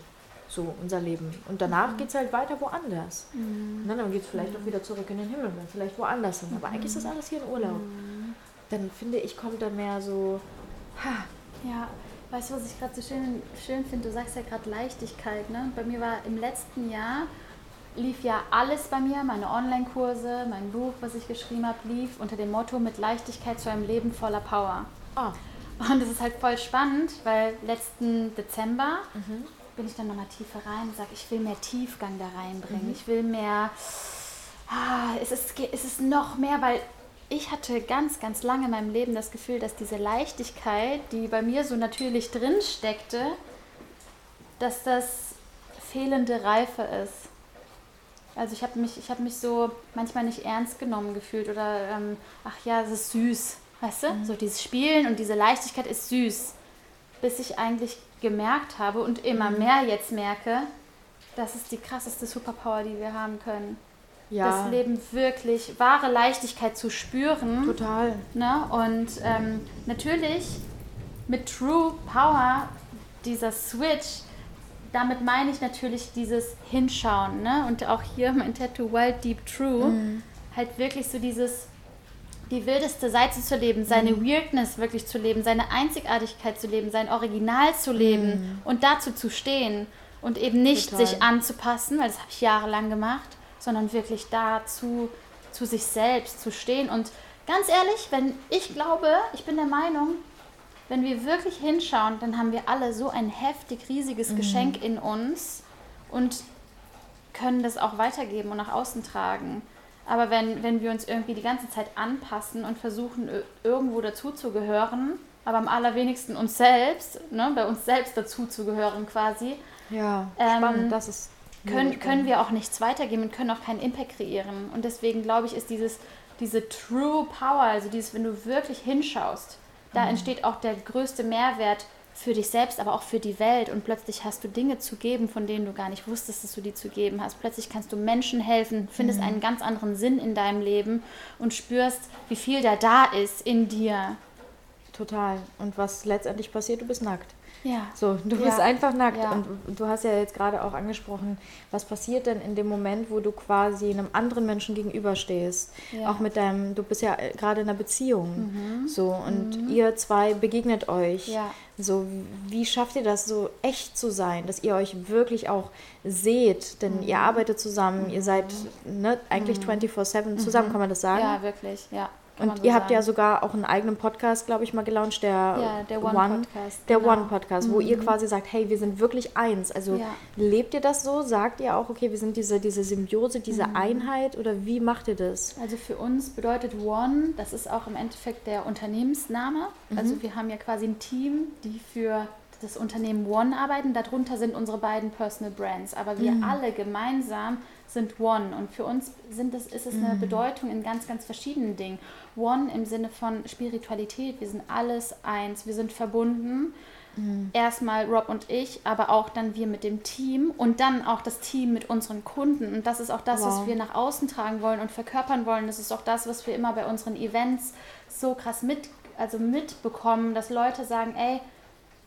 so unser Leben. Und danach mhm. geht es halt weiter woanders. Mhm. dann geht es vielleicht mhm. auch wieder zurück in den Himmel, dann vielleicht woanders hin. Aber eigentlich ist das mhm. alles hier in Urlaub. Mhm. Dann finde ich, kommt da mehr so. Ha. Ja, weißt du, was ich gerade so schön, schön finde? Du sagst ja gerade Leichtigkeit. Ne? Bei mir war im letzten Jahr lief ja alles bei mir, meine Online-Kurse, mein Buch, was ich geschrieben habe, lief unter dem Motto mit Leichtigkeit zu einem Leben voller Power. Oh. Und das ist halt voll spannend, weil letzten Dezember mhm. bin ich dann nochmal tiefer rein und sage, ich will mehr Tiefgang da reinbringen. Mhm. Ich will mehr, ah, es, ist, es ist noch mehr, weil ich hatte ganz, ganz lange in meinem Leben das Gefühl, dass diese Leichtigkeit, die bei mir so natürlich drin steckte, dass das fehlende Reife ist. Also ich habe mich, hab mich so manchmal nicht ernst genommen gefühlt oder ähm, ach ja, es ist süß. Weißt du? Mhm. So dieses Spielen und diese Leichtigkeit ist süß. Bis ich eigentlich gemerkt habe und immer mhm. mehr jetzt merke, das ist die krasseste Superpower, die wir haben können. Ja. Das Leben wirklich, wahre Leichtigkeit zu spüren. Total. Ne? Und ähm, natürlich mit True Power, dieser Switch, damit meine ich natürlich dieses Hinschauen, ne? Und auch hier mein Tattoo Wild Deep True, mhm. halt wirklich so dieses die wildeste Seite zu leben, seine mhm. Weirdness wirklich zu leben, seine Einzigartigkeit zu leben, sein Original zu leben mhm. und dazu zu stehen und eben nicht Total. sich anzupassen, weil das habe ich jahrelang gemacht, sondern wirklich dazu zu sich selbst zu stehen und ganz ehrlich, wenn ich glaube, ich bin der Meinung, wenn wir wirklich hinschauen, dann haben wir alle so ein heftig riesiges mhm. Geschenk in uns und können das auch weitergeben und nach außen tragen. Aber wenn, wenn wir uns irgendwie die ganze Zeit anpassen und versuchen, irgendwo dazuzugehören, aber am allerwenigsten uns selbst, ne, bei uns selbst dazuzugehören quasi, ja, ähm, spannend, das ist können, können wir auch nichts weitergeben und können auch keinen Impact kreieren. Und deswegen glaube ich, ist dieses, diese True Power, also dieses, wenn du wirklich hinschaust, da mhm. entsteht auch der größte Mehrwert für dich selbst, aber auch für die Welt. Und plötzlich hast du Dinge zu geben, von denen du gar nicht wusstest, dass du die zu geben hast. Plötzlich kannst du Menschen helfen, findest mhm. einen ganz anderen Sinn in deinem Leben und spürst, wie viel da da ist in dir. Total. Und was letztendlich passiert, du bist nackt. Ja. So, du bist ja. einfach nackt. Ja. Und du hast ja jetzt gerade auch angesprochen, was passiert denn in dem Moment, wo du quasi einem anderen Menschen gegenüberstehst? Ja. Auch mit deinem, du bist ja äh, gerade in einer Beziehung. Mhm. So, und mhm. ihr zwei begegnet euch. Ja. So, wie schafft ihr das, so echt zu sein, dass ihr euch wirklich auch seht? Denn mhm. ihr arbeitet zusammen, ihr seid ne, eigentlich 24-7 mhm. zusammen, kann man das sagen? Ja, wirklich, ja. Und so ihr habt sagen. ja sogar auch einen eigenen Podcast, glaube ich, mal gelauncht, der, ja, der One, One Podcast. Der genau. One Podcast, wo mhm. ihr quasi sagt, hey, wir sind wirklich eins. Also ja. lebt ihr das so? Sagt ihr auch, okay, wir sind diese, diese Symbiose, diese mhm. Einheit oder wie macht ihr das? Also für uns bedeutet One, das ist auch im Endeffekt der Unternehmensname. Mhm. Also wir haben ja quasi ein Team, die für das Unternehmen One arbeiten. Darunter sind unsere beiden Personal Brands. Aber wir mhm. alle gemeinsam sind One. Und für uns sind es, ist es eine mhm. Bedeutung in ganz, ganz verschiedenen Dingen. One im Sinne von Spiritualität. Wir sind alles eins. Wir sind verbunden. Mhm. Erstmal Rob und ich, aber auch dann wir mit dem Team und dann auch das Team mit unseren Kunden. Und das ist auch das, wow. was wir nach außen tragen wollen und verkörpern wollen. Das ist auch das, was wir immer bei unseren Events so krass mit, also mitbekommen, dass Leute sagen, ey,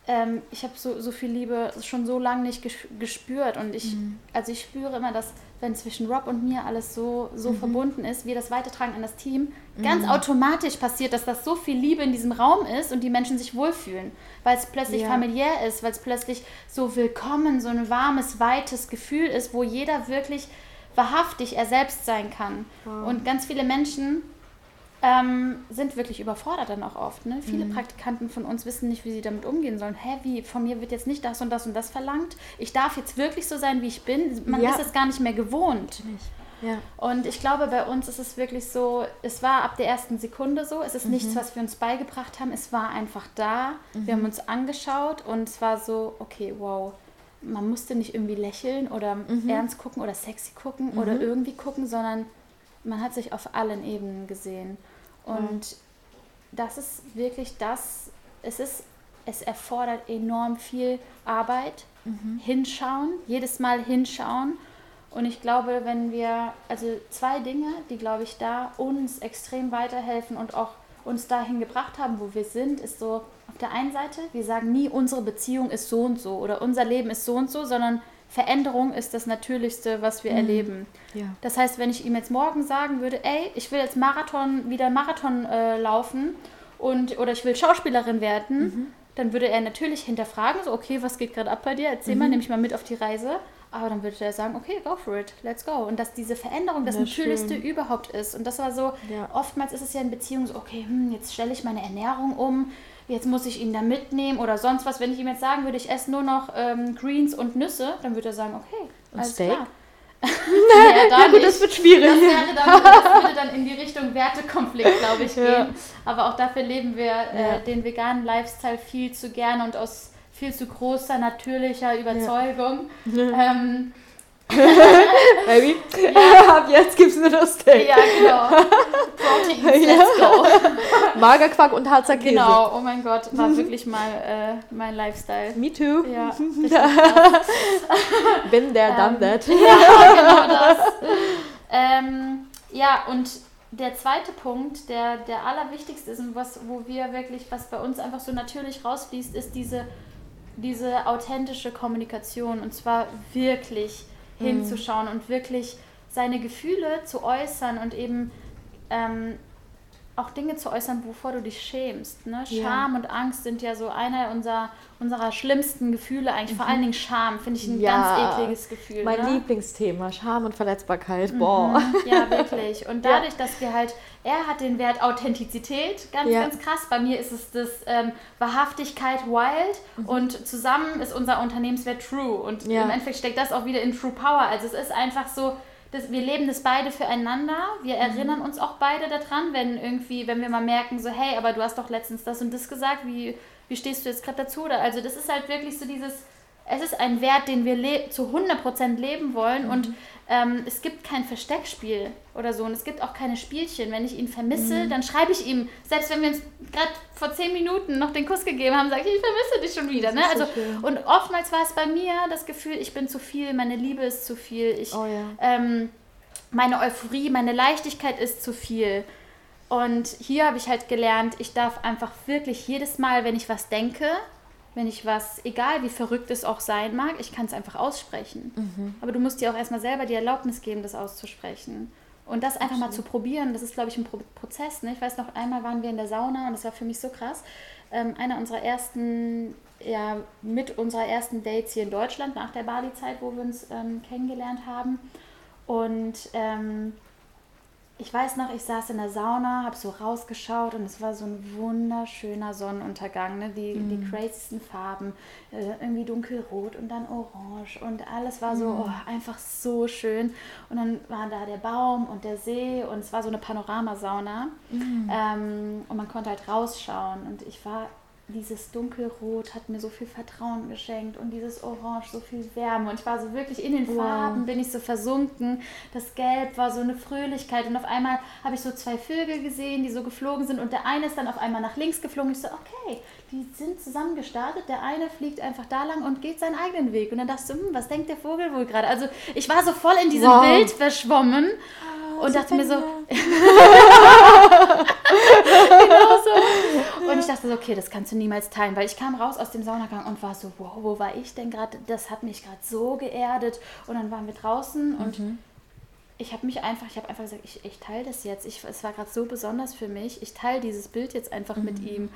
ähm, ich habe so, so viel Liebe schon so lange nicht gespürt. Und ich, mhm. also ich spüre immer, dass wenn zwischen Rob und mir alles so, so mhm. verbunden ist, wir das weitertragen an das Team, mhm. ganz automatisch passiert, dass das so viel Liebe in diesem Raum ist und die Menschen sich wohlfühlen, weil es plötzlich ja. familiär ist, weil es plötzlich so willkommen, so ein warmes, weites Gefühl ist, wo jeder wirklich wahrhaftig er selbst sein kann. Wow. Und ganz viele Menschen ähm, sind wirklich überfordert dann auch oft. Ne? Viele mhm. Praktikanten von uns wissen nicht, wie sie damit umgehen sollen. Hä, wie, von mir wird jetzt nicht das und das und das verlangt. Ich darf jetzt wirklich so sein, wie ich bin. Man ja. ist es gar nicht mehr gewohnt. Ja. Und ich glaube, bei uns ist es wirklich so, es war ab der ersten Sekunde so. Es ist mhm. nichts, was wir uns beigebracht haben. Es war einfach da. Mhm. Wir haben uns angeschaut und es war so, okay, wow. Man musste nicht irgendwie lächeln oder mhm. ernst gucken oder sexy gucken oder mhm. irgendwie gucken, sondern man hat sich auf allen Ebenen gesehen. Und das ist wirklich das, es ist, es erfordert enorm viel Arbeit, mhm. hinschauen, jedes Mal hinschauen. Und ich glaube, wenn wir, also zwei Dinge, die, glaube ich, da uns extrem weiterhelfen und auch uns dahin gebracht haben, wo wir sind, ist so, auf der einen Seite, wir sagen nie, unsere Beziehung ist so und so oder unser Leben ist so und so, sondern Veränderung ist das Natürlichste, was wir mhm. erleben. Ja. Das heißt, wenn ich ihm jetzt morgen sagen würde, ey, ich will jetzt Marathon, wieder Marathon äh, laufen und, oder ich will Schauspielerin werden, mhm. dann würde er natürlich hinterfragen, so, okay, was geht gerade ab bei dir? Erzähl mhm. mal, nehme ich mal mit auf die Reise. Aber dann würde er sagen, okay, go for it, let's go. Und dass diese Veränderung das, das Natürlichste schön. überhaupt ist. Und das war so, ja. oftmals ist es ja in Beziehungen so, okay, hm, jetzt stelle ich meine Ernährung um, jetzt muss ich ihn da mitnehmen oder sonst was. Wenn ich ihm jetzt sagen würde, ich esse nur noch ähm, Greens und Nüsse, dann würde er sagen, okay, und alles Steak? klar. nee, ja, gut, das wird schwierig. Das, wäre dann, das würde dann in die Richtung Wertekonflikt, glaube ich, ja. gehen. Aber auch dafür leben wir äh, ja. den veganen Lifestyle viel zu gerne und aus viel zu großer natürlicher Überzeugung. Ähm, Baby, ja. ab jetzt gibt es nur das Steak. Ja, genau. Proteins, let's go. Magerquark und Harzer Käse. Genau, oh mein Gott, war wirklich mal äh, mein Lifestyle. Me too. Ja, Bin there, done ähm, that. Ja, genau das. Ähm, ja, und der zweite Punkt, der, der allerwichtigste ist und was, wo wir wirklich, was bei uns einfach so natürlich rausfließt, ist diese diese authentische Kommunikation und zwar wirklich mhm. hinzuschauen und wirklich seine Gefühle zu äußern und eben ähm, auch Dinge zu äußern, wovor du dich schämst. Ne? Scham ja. und Angst sind ja so einer unserer, unserer schlimmsten Gefühle, eigentlich mhm. vor allen Dingen Scham, finde ich ein ja, ganz ekliges Gefühl. Mein ne? Lieblingsthema, Scham und Verletzbarkeit. Mhm. Boah. Ja, wirklich. Und dadurch, ja. dass wir halt, er hat den Wert Authentizität, ganz, ganz krass. Bei mir ist es das ähm, Wahrhaftigkeit wild mhm. und zusammen ist unser Unternehmenswert true. Und im Endeffekt steckt das auch wieder in True Power. Also es ist einfach so, das, wir leben das beide füreinander. Wir mhm. erinnern uns auch beide daran, wenn irgendwie, wenn wir mal merken, so, hey, aber du hast doch letztens das und das gesagt, wie, wie stehst du jetzt gerade dazu? also das ist halt wirklich so dieses, es ist ein Wert, den wir zu 100% leben wollen mhm. und ähm, es gibt kein Versteckspiel oder so und es gibt auch keine Spielchen. Wenn ich ihn vermisse, mhm. dann schreibe ich ihm, selbst wenn wir uns gerade vor 10 Minuten noch den Kuss gegeben haben, sage ich, ich vermisse dich schon wieder. Ne? Also, so und oftmals war es bei mir das Gefühl, ich bin zu viel, meine Liebe ist zu viel, ich, oh, ja. ähm, meine Euphorie, meine Leichtigkeit ist zu viel. Und hier habe ich halt gelernt, ich darf einfach wirklich jedes Mal, wenn ich was denke, wenn ich was, egal wie verrückt es auch sein mag, ich kann es einfach aussprechen. Mhm. Aber du musst dir auch erstmal selber die Erlaubnis geben, das auszusprechen. Und das einfach mal zu probieren, das ist, glaube ich, ein Pro Prozess. Ne? Ich weiß noch, einmal waren wir in der Sauna und das war für mich so krass. Ähm, einer unserer ersten, ja, mit unserer ersten Dates hier in Deutschland, nach der Bali-Zeit, wo wir uns ähm, kennengelernt haben. Und ähm, ich weiß noch, ich saß in der Sauna, habe so rausgeschaut und es war so ein wunderschöner Sonnenuntergang. Ne? Die, mm. die mhm. crazysten Farben, äh, irgendwie dunkelrot und dann orange und alles war so mm. oh, einfach so schön. Und dann war da der Baum und der See und es war so eine Panoramasauna mm. ähm, und man konnte halt rausschauen. Und ich war dieses Dunkelrot hat mir so viel Vertrauen geschenkt und dieses Orange so viel Wärme. Und ich war so wirklich in den wow. Farben, bin ich so versunken. Das Gelb war so eine Fröhlichkeit. Und auf einmal habe ich so zwei Vögel gesehen, die so geflogen sind. Und der eine ist dann auf einmal nach links geflogen. Ich so, okay, die sind zusammen gestartet. Der eine fliegt einfach da lang und geht seinen eigenen Weg. Und dann dachte ich so, hm, was denkt der Vogel wohl gerade? Also ich war so voll in diesem wow. Bild verschwommen und dachte mir so. genau so. Und ich dachte so, okay, das kannst du niemals teilen, weil ich kam raus aus dem Saunagang und war so, wow, wo war ich denn gerade? Das hat mich gerade so geerdet. Und dann waren wir draußen und mhm. ich habe mich einfach, ich habe einfach gesagt, ich, ich teile das jetzt. Ich, es war gerade so besonders für mich. Ich teile dieses Bild jetzt einfach mhm. mit ihm.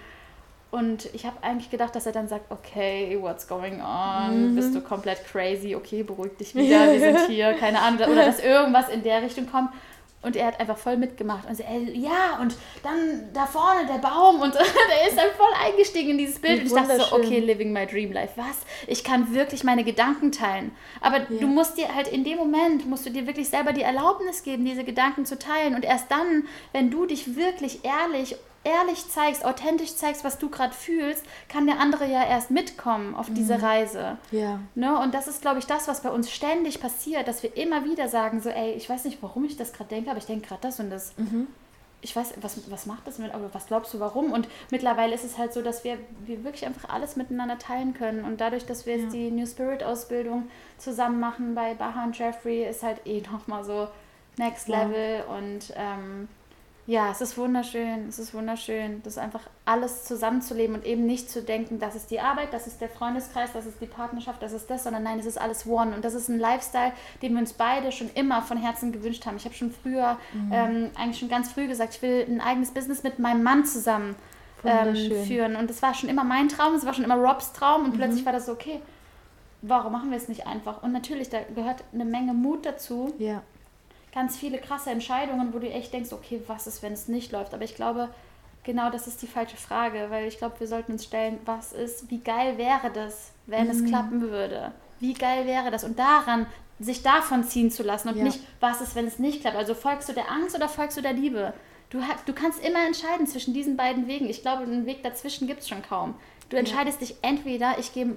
Und ich habe eigentlich gedacht, dass er dann sagt, okay, what's going on? Mhm. Bist du komplett crazy? Okay, beruhig dich wieder, wir sind hier, keine Ahnung. Oder dass irgendwas in der Richtung kommt. Und er hat einfach voll mitgemacht. Und so, ey, ja, und dann da vorne der Baum. Und er ist dann voll eingestiegen in dieses Bild. Und ich dachte so, okay, living my dream life. Was? Ich kann wirklich meine Gedanken teilen. Aber ja. du musst dir halt in dem Moment, musst du dir wirklich selber die Erlaubnis geben, diese Gedanken zu teilen. Und erst dann, wenn du dich wirklich ehrlich ehrlich zeigst, authentisch zeigst, was du gerade fühlst, kann der andere ja erst mitkommen auf diese mhm. Reise. Ja. Ne? Und das ist, glaube ich, das, was bei uns ständig passiert, dass wir immer wieder sagen, so, ey, ich weiß nicht, warum ich das gerade denke, aber ich denke gerade das und das. Mhm. Ich weiß, was, was macht das mit, aber was glaubst du, warum? Und mittlerweile ist es halt so, dass wir, wir wirklich einfach alles miteinander teilen können. Und dadurch, dass wir jetzt ja. die New Spirit Ausbildung zusammen machen bei Baha und Jeffrey, ist halt eh nochmal so Next Level ja. und ähm, ja, es ist wunderschön, es ist wunderschön, das einfach alles zusammenzuleben und eben nicht zu denken, das ist die Arbeit, das ist der Freundeskreis, das ist die Partnerschaft, das ist das, sondern nein, es ist alles One und das ist ein Lifestyle, den wir uns beide schon immer von Herzen gewünscht haben. Ich habe schon früher, mhm. ähm, eigentlich schon ganz früh gesagt, ich will ein eigenes Business mit meinem Mann zusammen ähm, führen und das war schon immer mein Traum, es war schon immer Robs Traum und mhm. plötzlich war das so, okay, warum machen wir es nicht einfach? Und natürlich, da gehört eine Menge Mut dazu. Ja ganz viele krasse Entscheidungen, wo du echt denkst, okay, was ist, wenn es nicht läuft? Aber ich glaube, genau das ist die falsche Frage, weil ich glaube, wir sollten uns stellen, was ist, wie geil wäre das, wenn mhm. es klappen würde? Wie geil wäre das? Und daran, sich davon ziehen zu lassen und ja. nicht, was ist, wenn es nicht klappt? Also folgst du der Angst oder folgst du der Liebe? Du, du kannst immer entscheiden zwischen diesen beiden Wegen. Ich glaube, einen Weg dazwischen gibt es schon kaum. Du entscheidest ja. dich entweder, ich gehe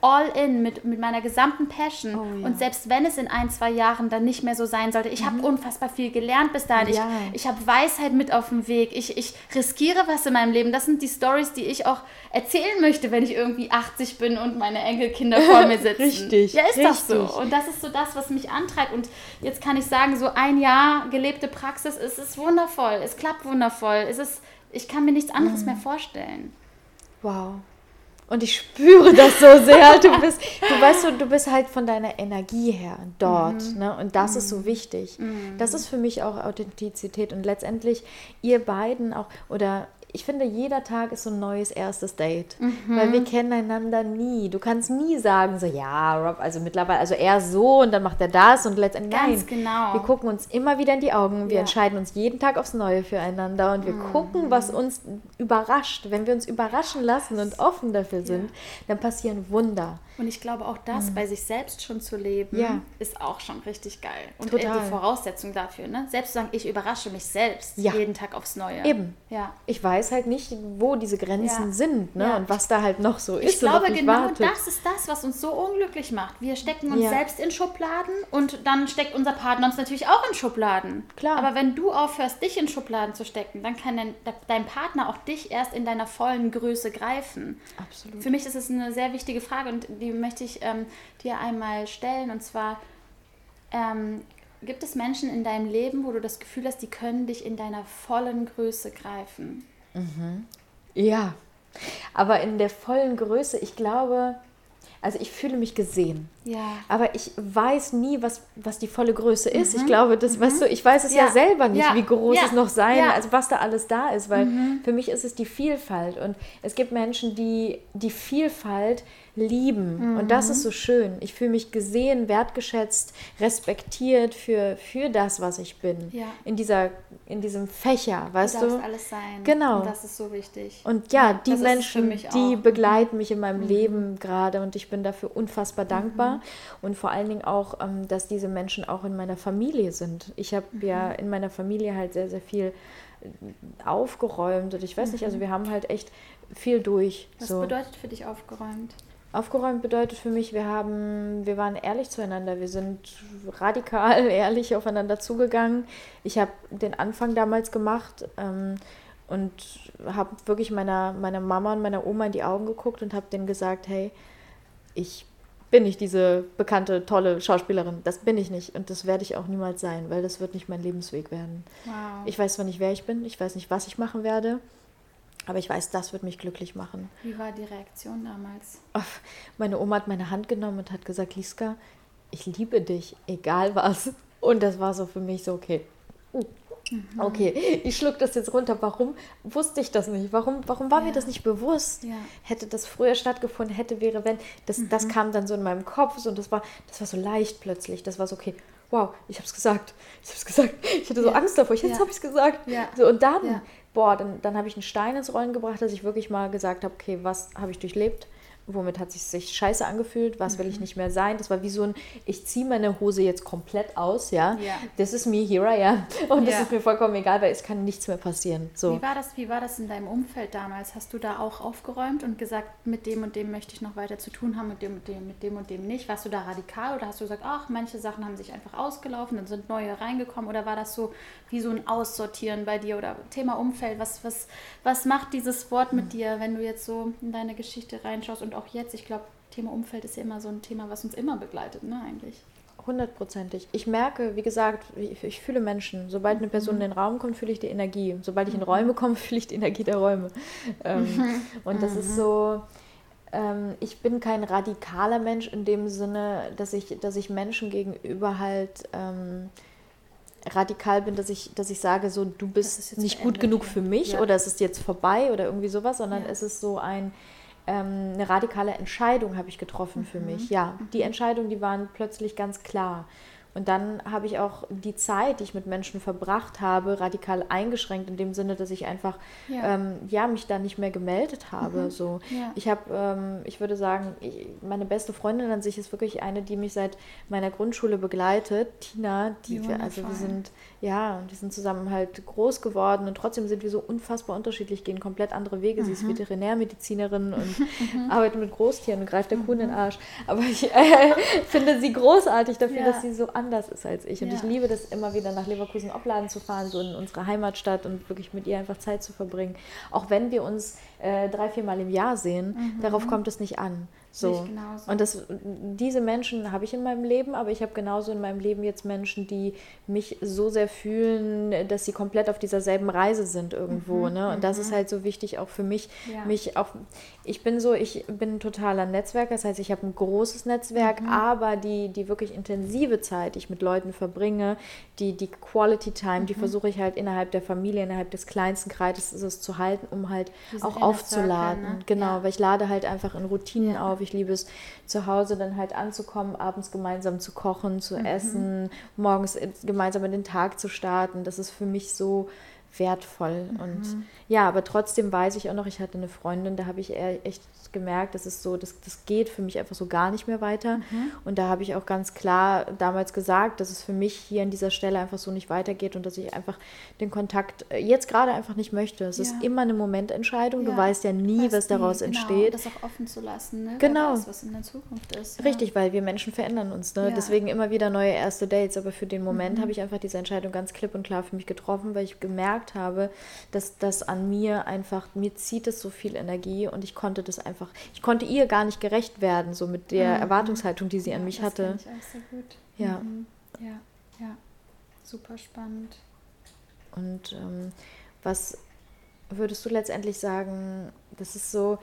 all in mit, mit meiner gesamten Passion oh, ja. und selbst wenn es in ein, zwei Jahren dann nicht mehr so sein sollte, ich mhm. habe unfassbar viel gelernt bis dahin. Ja. Ich, ich habe Weisheit mit auf dem Weg. Ich, ich riskiere was in meinem Leben. Das sind die Stories, die ich auch erzählen möchte, wenn ich irgendwie 80 bin und meine Enkelkinder vor mir sitzen. richtig. Ja, ist richtig. das so. Und das ist so das, was mich antreibt. Und jetzt kann ich sagen, so ein Jahr gelebte Praxis, es ist wundervoll. Es klappt wundervoll. Es ist, ich kann mir nichts anderes mhm. mehr vorstellen. Wow. Und ich spüre das so sehr. Du bist, du weißt, du, du bist halt von deiner Energie her dort. Mhm. Ne? Und das mhm. ist so mhm. wichtig. Mhm. Das ist für mich auch Authentizität. Und letztendlich ihr beiden auch, oder ich finde, jeder Tag ist so ein neues erstes Date. Mhm. Weil wir kennen einander nie. Du kannst nie sagen, so, ja, Rob, also mittlerweile, also er so und dann macht er das und letztendlich. Ganz nein. genau. Wir gucken uns immer wieder in die Augen. Wir ja. entscheiden uns jeden Tag aufs Neue füreinander und wir mhm. gucken, was uns überrascht. Wenn wir uns überraschen lassen und offen dafür sind, ja. dann passieren Wunder. Und ich glaube, auch das mhm. bei sich selbst schon zu leben, ja. ist auch schon richtig geil. Und Total. die Voraussetzung dafür, ne? Selbst zu sagen, ich überrasche mich selbst ja. jeden Tag aufs Neue. Eben. Ja. Ich weiß halt nicht, wo diese Grenzen ja. sind, ne? Und was da halt noch so ist. Ich glaube, genau wartet. das ist das, was uns so unglücklich macht. Wir stecken uns selbst in Schubladen und dann steckt unser Partner uns natürlich auch in Schubladen. Klar. Aber wenn du aufhörst, dich in Schubladen zu stecken, dann kann dein, dein Partner auch dich erst in deiner vollen Größe greifen. Absolut. Für mich ist es eine sehr wichtige Frage und die möchte ich ähm, dir einmal stellen. Und zwar, ähm, gibt es Menschen in deinem Leben, wo du das Gefühl hast, die können dich in deiner vollen Größe greifen? Mhm. Ja, aber in der vollen Größe, ich glaube, also ich fühle mich gesehen. Ja. Aber ich weiß nie, was, was die volle Größe ist. Mhm. Ich glaube, das, mhm. weißt du, ich weiß es ja, ja selber nicht, ja. wie groß ja. es noch sein, also was da alles da ist, weil mhm. für mich ist es die Vielfalt. Und es gibt Menschen, die die Vielfalt lieben. Mhm. Und das ist mhm. so schön. Ich fühle mich gesehen, wertgeschätzt, respektiert für, für das, was ich bin. Ja. In, dieser, in diesem Fächer, weißt du? Das alles sein. Genau. Und das ist so wichtig. Und ja, ja die Menschen, die begleiten mich in meinem mhm. Leben gerade und ich bin dafür unfassbar dankbar. Mhm. Und vor allen Dingen auch, ähm, dass diese Menschen auch in meiner Familie sind. Ich habe mhm. ja in meiner Familie halt sehr, sehr viel äh, aufgeräumt und ich weiß nicht, also wir haben halt echt viel durch. Was so. bedeutet für dich aufgeräumt? Aufgeräumt bedeutet für mich, wir haben, wir waren ehrlich zueinander, wir sind radikal ehrlich aufeinander zugegangen. Ich habe den Anfang damals gemacht ähm, und habe wirklich meiner, meiner Mama und meiner Oma in die Augen geguckt und habe denen gesagt, hey, ich bin nicht diese bekannte, tolle Schauspielerin. Das bin ich nicht und das werde ich auch niemals sein, weil das wird nicht mein Lebensweg werden. Wow. Ich weiß zwar nicht, wer ich bin, ich weiß nicht, was ich machen werde. Aber ich weiß, das wird mich glücklich machen. Wie war die Reaktion damals? meine Oma hat meine Hand genommen und hat gesagt, Liska, ich liebe dich, egal was. Und das war so für mich so, okay. Mhm. Okay, ich schluck das jetzt runter. Warum wusste ich das nicht? Warum, warum war ja. mir das nicht bewusst? Ja. Hätte das früher stattgefunden, hätte, wäre, wenn. Das, mhm. das kam dann so in meinem Kopf so, und das war, das war so leicht plötzlich. Das war so, okay, wow, ich habe es gesagt. Ich habe es gesagt. Ich hatte so ja. Angst davor. Jetzt habe ich es gesagt. So, und dann boah, dann, dann habe ich einen Stein ins Rollen gebracht, dass ich wirklich mal gesagt habe, okay, was habe ich durchlebt? Womit hat es sich scheiße angefühlt, was will ich mhm. nicht mehr sein. Das war wie so ein, ich ziehe meine Hose jetzt komplett aus, ja. Das ist mir, here I am. Und das ja. ist mir vollkommen egal, weil es kann nichts mehr passieren. So. Wie, war das, wie war das in deinem Umfeld damals? Hast du da auch aufgeräumt und gesagt, mit dem und dem möchte ich noch weiter zu tun haben, mit dem und dem, mit dem und dem nicht? Warst du da radikal oder hast du gesagt, ach, manche Sachen haben sich einfach ausgelaufen, dann sind neue reingekommen oder war das so wie so ein Aussortieren bei dir oder Thema Umfeld? Was, was, was macht dieses Wort mit dir, wenn du jetzt so in deine Geschichte reinschaust und auch jetzt? Ich glaube, Thema Umfeld ist ja immer so ein Thema, was uns immer begleitet, ne, eigentlich. Hundertprozentig. Ich merke, wie gesagt, ich, fühle Menschen. Sobald eine Person mhm. in den Raum kommt, fühle ich die Energie. Sobald ich in mhm. Räume komme, fühle ich die Energie der Räume. Ähm, mhm. Und das ist mhm. so, ähm, ich bin kein radikaler Mensch in dem Sinne, dass ich, dass ich Menschen gegenüber halt ähm, radikal bin, dass ich, dass ich sage, so du bist nicht gut genug für mich ja. oder es ist jetzt vorbei oder irgendwie sowas, sondern ja. es ist so ein, ähm, eine radikale Entscheidung habe ich getroffen mhm. für mich. Ja, die mhm. Entscheidungen, die waren plötzlich ganz klar. Und dann habe ich auch die Zeit, die ich mit Menschen verbracht habe, radikal eingeschränkt, in dem Sinne, dass ich einfach ja, ähm, ja mich da nicht mehr gemeldet habe. Mhm. So. Ja. Ich habe, ähm, ich würde sagen, ich, meine beste Freundin an sich ist wirklich eine, die mich seit meiner Grundschule begleitet, Tina, die wir, also wir sind, ja, wir sind zusammen halt groß geworden und trotzdem sind wir so unfassbar unterschiedlich, gehen komplett andere Wege. Mhm. Sie ist mhm. Veterinärmedizinerin und mhm. arbeitet mit Großtieren und greift der Kuh in den mhm. Arsch. Aber ich äh, finde sie großartig dafür, ja. dass sie so anders ist als ich. Und ja. ich liebe das immer wieder nach Leverkusen-Opladen zu fahren, so in unsere Heimatstadt und wirklich mit ihr einfach Zeit zu verbringen. Auch wenn wir uns äh, drei, vier Mal im Jahr sehen, mhm. darauf kommt es nicht an. So. Und das, diese Menschen habe ich in meinem Leben, aber ich habe genauso in meinem Leben jetzt Menschen, die mich so sehr fühlen, dass sie komplett auf dieser selben Reise sind irgendwo. Mhm, ne? Und das ist mhm. halt so wichtig auch für mich, ja. mich auch, ich bin so, ich bin ein totaler Netzwerker, das heißt, ich habe ein großes Netzwerk, mhm. aber die, die wirklich intensive Zeit, die ich mit Leuten verbringe, die, die Quality Time, die mhm. versuche ich halt innerhalb der Familie, innerhalb des kleinsten Kreises zu halten, um halt Diese auch aufzuladen. Circle, ne? Genau, ja. weil ich lade halt einfach in Routinen ja. auf ich liebe es, zu Hause dann halt anzukommen, abends gemeinsam zu kochen, zu mhm. essen, morgens gemeinsam in den Tag zu starten. Das ist für mich so wertvoll. Mhm. Und ja, aber trotzdem weiß ich auch noch, ich hatte eine Freundin, da habe ich echt gemerkt, das ist so, das, das geht für mich einfach so gar nicht mehr weiter. Mhm. Und da habe ich auch ganz klar damals gesagt, dass es für mich hier an dieser Stelle einfach so nicht weitergeht und dass ich einfach den Kontakt äh, jetzt gerade einfach nicht möchte. Es ja. ist immer eine Momententscheidung. Ja. Du weißt ja nie, weißt was daraus nie. Genau, entsteht. Das auch offen zu lassen, ne? Genau. Weiß, was in der Zukunft ist. Ja. Richtig, weil wir Menschen verändern uns. Ne? Deswegen immer wieder neue erste Dates. Aber für den Moment mhm. habe ich einfach diese Entscheidung ganz klipp und klar für mich getroffen, weil ich gemerkt habe, dass das an mir einfach, mir zieht es so viel Energie und ich konnte das einfach einfach, ich konnte ihr gar nicht gerecht werden, so mit der mhm. Erwartungshaltung, die sie ja, an mich das hatte. Ich auch sehr gut. Ja. Mhm. Ja, ja. Super spannend. Und ähm, was würdest du letztendlich sagen, das ist so,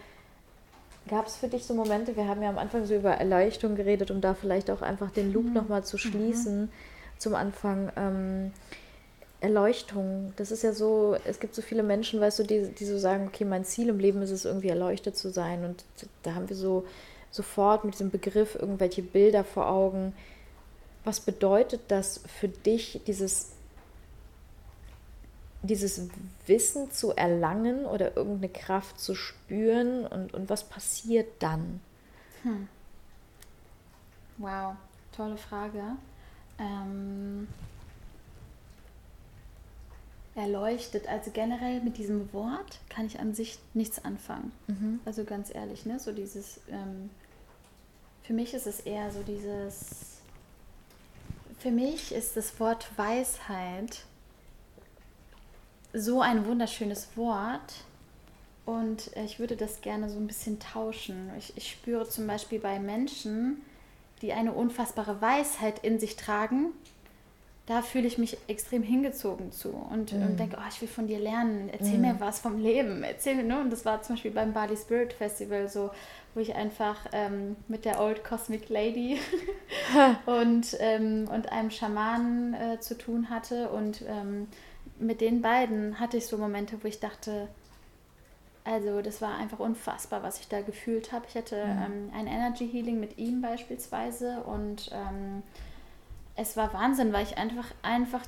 gab es für dich so Momente, wir haben ja am Anfang so über Erleuchtung geredet, um da vielleicht auch einfach den Loop mhm. nochmal zu mhm. schließen mhm. zum Anfang. Ähm, Erleuchtung. Das ist ja so, es gibt so viele Menschen, weißt du, die, die so sagen, okay, mein Ziel im Leben ist es, irgendwie erleuchtet zu sein. Und da haben wir so sofort mit diesem Begriff irgendwelche Bilder vor Augen. Was bedeutet das für dich, dieses, dieses Wissen zu erlangen oder irgendeine Kraft zu spüren und, und was passiert dann? Hm. Wow, tolle Frage. Ähm erleuchtet. Also generell mit diesem Wort kann ich an sich nichts anfangen. Mhm. Also ganz ehrlich, ne? So dieses, ähm, für mich ist es eher so dieses, für mich ist das Wort Weisheit so ein wunderschönes Wort. Und ich würde das gerne so ein bisschen tauschen. Ich, ich spüre zum Beispiel bei Menschen, die eine unfassbare Weisheit in sich tragen, da fühle ich mich extrem hingezogen zu und, mhm. und denke, oh, ich will von dir lernen, erzähl mhm. mir was vom Leben, erzähl mir, ne? Und das war zum Beispiel beim Bali Spirit Festival so, wo ich einfach ähm, mit der Old Cosmic Lady und, ähm, und einem Schamanen äh, zu tun hatte und ähm, mit den beiden hatte ich so Momente, wo ich dachte, also das war einfach unfassbar, was ich da gefühlt habe. Ich hatte mhm. ein Energy Healing mit ihm beispielsweise und ähm, es war Wahnsinn, weil ich einfach, einfach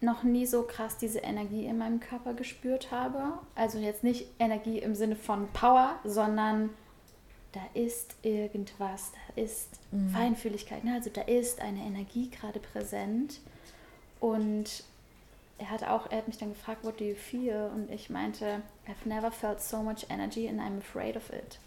noch nie so krass diese Energie in meinem Körper gespürt habe. Also jetzt nicht Energie im Sinne von Power, sondern da ist irgendwas, da ist mhm. Feinfühligkeit, ne? also da ist eine Energie gerade präsent. Und er hat auch, er hat mich dann gefragt, what do you feel? Und ich meinte, I've never felt so much energy and I'm afraid of it.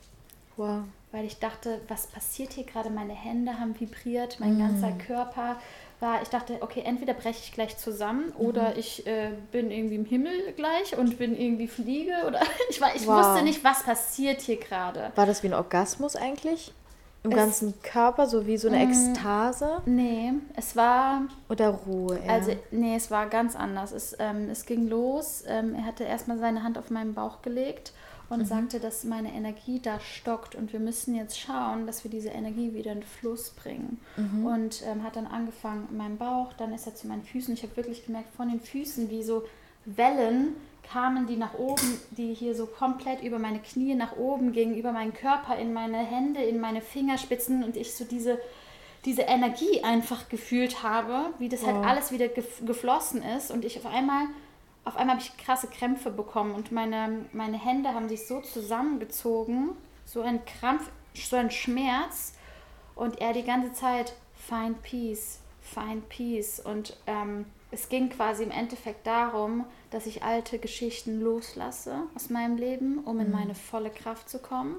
Wow. Weil ich dachte, was passiert hier gerade? Meine Hände haben vibriert, mein mm. ganzer Körper war, ich dachte, okay, entweder breche ich gleich zusammen mhm. oder ich äh, bin irgendwie im Himmel gleich und bin irgendwie Fliege oder ich, war, ich wow. wusste nicht, was passiert hier gerade. War das wie ein Orgasmus eigentlich? Im es, ganzen Körper, so wie so eine mm, Ekstase? Nee, es war. Oder Ruhe, ja. Also, nee, es war ganz anders. Es, ähm, es ging los. Ähm, er hatte erstmal seine Hand auf meinen Bauch gelegt und mhm. sagte, dass meine Energie da stockt und wir müssen jetzt schauen, dass wir diese Energie wieder in Fluss bringen. Mhm. Und ähm, hat dann angefangen in meinem Bauch, dann ist er zu meinen Füßen. Ich habe wirklich gemerkt, von den Füßen wie so Wellen kamen die nach oben, die hier so komplett über meine Knie nach oben gingen, über meinen Körper, in meine Hände, in meine Fingerspitzen und ich so diese, diese Energie einfach gefühlt habe, wie das halt wow. halt alles wieder geflossen ist und ich auf einmal auf einmal habe ich krasse Krämpfe bekommen und meine, meine Hände haben sich so zusammengezogen, so ein Krampf, so ein Schmerz und er die ganze Zeit find peace, find peace und ähm, es ging quasi im Endeffekt darum, dass ich alte Geschichten loslasse aus meinem Leben, um in mhm. meine volle Kraft zu kommen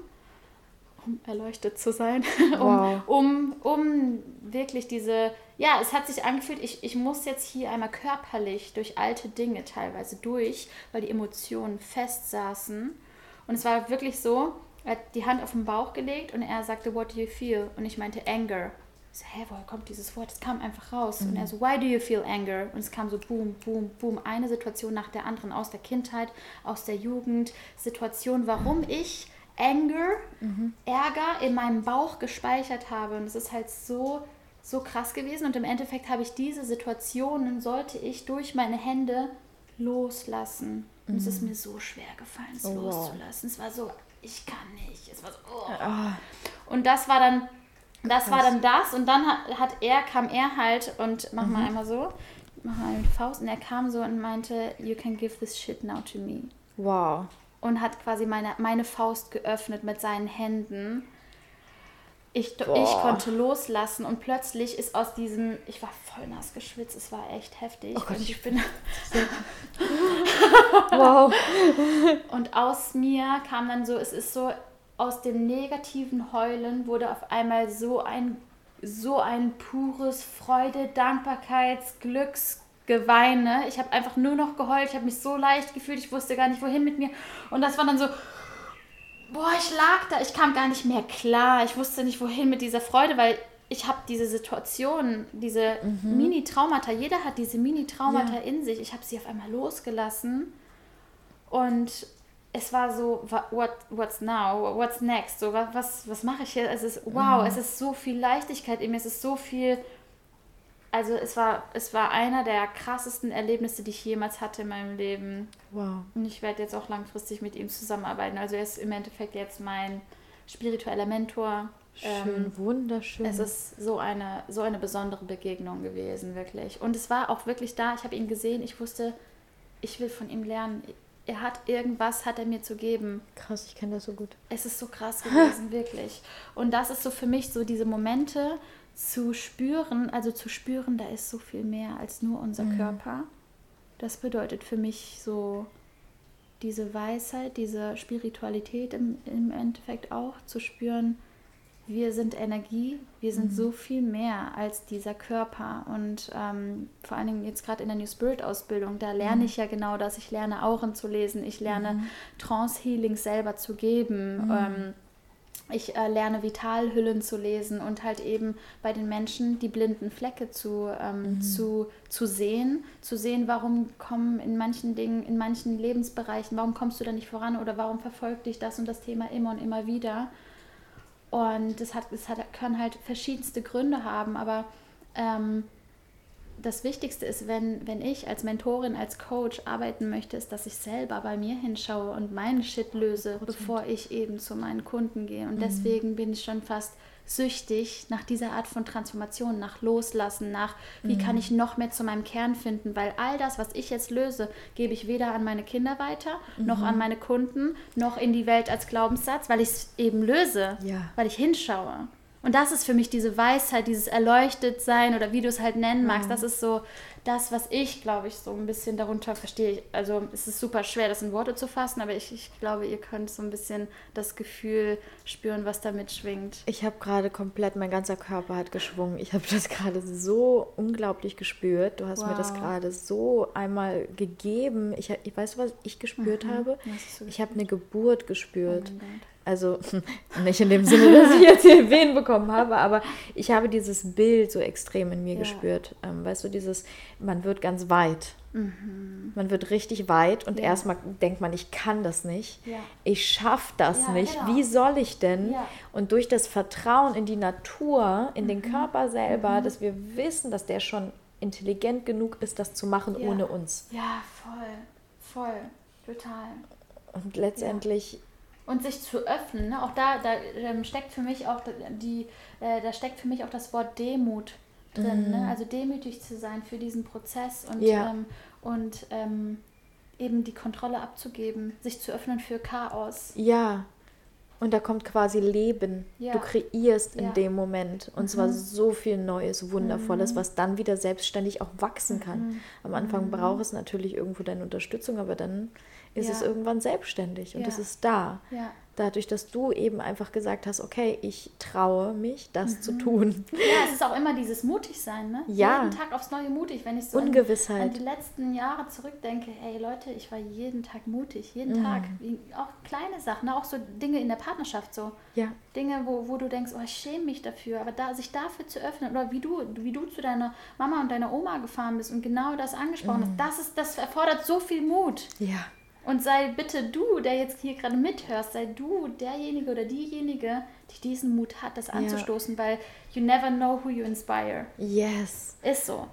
um erleuchtet zu sein, wow. um, um, um wirklich diese, ja, es hat sich angefühlt, ich, ich muss jetzt hier einmal körperlich durch alte Dinge teilweise durch, weil die Emotionen fest saßen. Und es war wirklich so, Er hat die Hand auf den Bauch gelegt und er sagte, what do you feel? Und ich meinte, anger. Ich so, hä, woher kommt dieses Wort? Es kam einfach raus. Mhm. Und er so, why do you feel anger? Und es kam so boom, boom, boom. Eine Situation nach der anderen aus der Kindheit, aus der Jugend. Situation, warum ich Anger, mhm. Ärger in meinem Bauch gespeichert habe. Und es ist halt so, so krass gewesen. Und im Endeffekt habe ich diese Situationen, sollte ich durch meine Hände loslassen. Und mhm. es ist mhm. mir so schwer gefallen, es oh, loszulassen. Wow. Es war so, ich kann nicht. Es war so, oh. oh. Und das war dann das Krass. war dann das und dann hat, hat, er, kam er halt und mach mhm. mal einmal so, mach mal mit Faust und er kam so und meinte, you can give this shit now to me. Wow. Und hat quasi meine, meine Faust geöffnet mit seinen Händen. Ich, ich konnte loslassen und plötzlich ist aus diesem, ich war voll nass geschwitzt, es war echt heftig. Oh Gott, und ich bin. wow. Und aus mir kam dann so, es ist so, aus dem negativen Heulen wurde auf einmal so ein, so ein pures Freude, Dankbarkeits, Glücksgeweine. Ich habe einfach nur noch geheult, ich habe mich so leicht gefühlt, ich wusste gar nicht, wohin mit mir. Und das war dann so, boah, ich lag da, ich kam gar nicht mehr klar. Ich wusste nicht, wohin mit dieser Freude, weil ich habe diese Situation, diese mhm. Mini-Traumata, jeder hat diese Mini-Traumata ja. in sich. Ich habe sie auf einmal losgelassen und es war so, what, what's now, what's next, so, was, was mache ich hier? Es ist, wow, mhm. es ist so viel Leichtigkeit in mir, es ist so viel, also es war, es war einer der krassesten Erlebnisse, die ich jemals hatte in meinem Leben. Wow. Und ich werde jetzt auch langfristig mit ihm zusammenarbeiten. Also er ist im Endeffekt jetzt mein spiritueller Mentor. Schön, ähm, wunderschön. Es ist so eine, so eine besondere Begegnung gewesen, wirklich. Und es war auch wirklich da, ich habe ihn gesehen, ich wusste, ich will von ihm lernen er hat irgendwas, hat er mir zu geben. Krass, ich kenne das so gut. Es ist so krass gewesen, wirklich. Und das ist so für mich so diese Momente zu spüren, also zu spüren, da ist so viel mehr als nur unser mhm. Körper. Das bedeutet für mich so diese Weisheit, diese Spiritualität im, im Endeffekt auch zu spüren, wir sind Energie, wir sind mhm. so viel mehr als dieser Körper. Und ähm, vor allen Dingen jetzt gerade in der New Spirit Ausbildung, da lerne mhm. ich ja genau das. Ich lerne Auren zu lesen, ich lerne mhm. Trance Healing selber zu geben. Mhm. Ähm, ich äh, lerne Vitalhüllen zu lesen und halt eben bei den Menschen die blinden Flecke zu, ähm, mhm. zu, zu sehen, zu sehen, warum kommen in manchen Dingen, in manchen Lebensbereichen, warum kommst du da nicht voran oder warum verfolgt dich das und das Thema immer und immer wieder. Und das, hat, das hat, können halt verschiedenste Gründe haben, aber ähm, das Wichtigste ist, wenn, wenn ich als Mentorin, als Coach arbeiten möchte, ist, dass ich selber bei mir hinschaue und meinen Shit löse, bevor ich eben zu meinen Kunden gehe. Und mhm. deswegen bin ich schon fast süchtig nach dieser Art von Transformation, nach Loslassen, nach wie mhm. kann ich noch mehr zu meinem Kern finden, weil all das, was ich jetzt löse, gebe ich weder an meine Kinder weiter, mhm. noch an meine Kunden, noch in die Welt als Glaubenssatz, weil ich es eben löse, ja. weil ich hinschaue. Und das ist für mich diese Weisheit, dieses Erleuchtetsein oder wie du es halt nennen magst. Mhm. Das ist so das, was ich, glaube ich, so ein bisschen darunter verstehe. Also es ist super schwer, das in Worte zu fassen, aber ich, ich glaube, ihr könnt so ein bisschen das Gefühl spüren, was damit schwingt. Ich habe gerade komplett, mein ganzer Körper hat geschwungen. Ich habe das gerade so unglaublich gespürt. Du hast wow. mir das gerade so einmal gegeben. Ich, ich weiß, was ich gespürt mhm. habe. Ich habe eine Geburt gespürt. Oh also nicht in dem Sinne, dass ich jetzt hier Wehen bekommen habe, aber ich habe dieses Bild so extrem in mir ja. gespürt. Ähm, weißt du, dieses, man wird ganz weit. Mhm. Man wird richtig weit und ja. erstmal denkt man, ich kann das nicht. Ja. Ich schaffe das nicht. Genau. Wie soll ich denn? Und durch das Vertrauen in die Natur, in mhm. den Körper selber, mhm. dass wir wissen, dass der schon intelligent genug ist, das zu machen ohne uns. Ja, voll, voll, total. Und letztendlich und sich zu öffnen. Ne? Auch da, da ähm, steckt für mich auch die, äh, da steckt für mich auch das Wort Demut drin. Ne? Mhm. Ne? Also demütig zu sein für diesen Prozess und, ja. ähm, und ähm, eben die Kontrolle abzugeben, sich zu öffnen für Chaos. Ja. Und da kommt quasi Leben. Ja. Du kreierst in ja. dem Moment. Und mhm. zwar so viel Neues, Wundervolles, mhm. was dann wieder selbstständig auch wachsen kann. Mhm. Am Anfang mhm. braucht es natürlich irgendwo deine Unterstützung, aber dann ist ja. es irgendwann selbstständig und ja. es ist da. Ja. dadurch, dass du eben einfach gesagt hast, okay, ich traue mich, das mhm. zu tun. Ja, es ist auch immer dieses Mutigsein, ne? Ja. Jeden Tag aufs Neue mutig. Wenn ich so Ungewissheit. An, an die letzten Jahre zurückdenke, ey Leute, ich war jeden Tag mutig, jeden mhm. Tag. Auch kleine Sachen, auch so Dinge in der Partnerschaft so. Ja. Dinge, wo, wo du denkst, oh, ich schäme mich dafür, aber da, sich dafür zu öffnen oder wie du, wie du zu deiner Mama und deiner Oma gefahren bist und genau das angesprochen mhm. hast, das, ist, das erfordert so viel Mut. Ja. Und sei bitte du, der jetzt hier gerade mithörst, sei du derjenige oder diejenige, die diesen Mut hat, das anzustoßen, ja. weil you never know who you inspire. Yes. Ist so.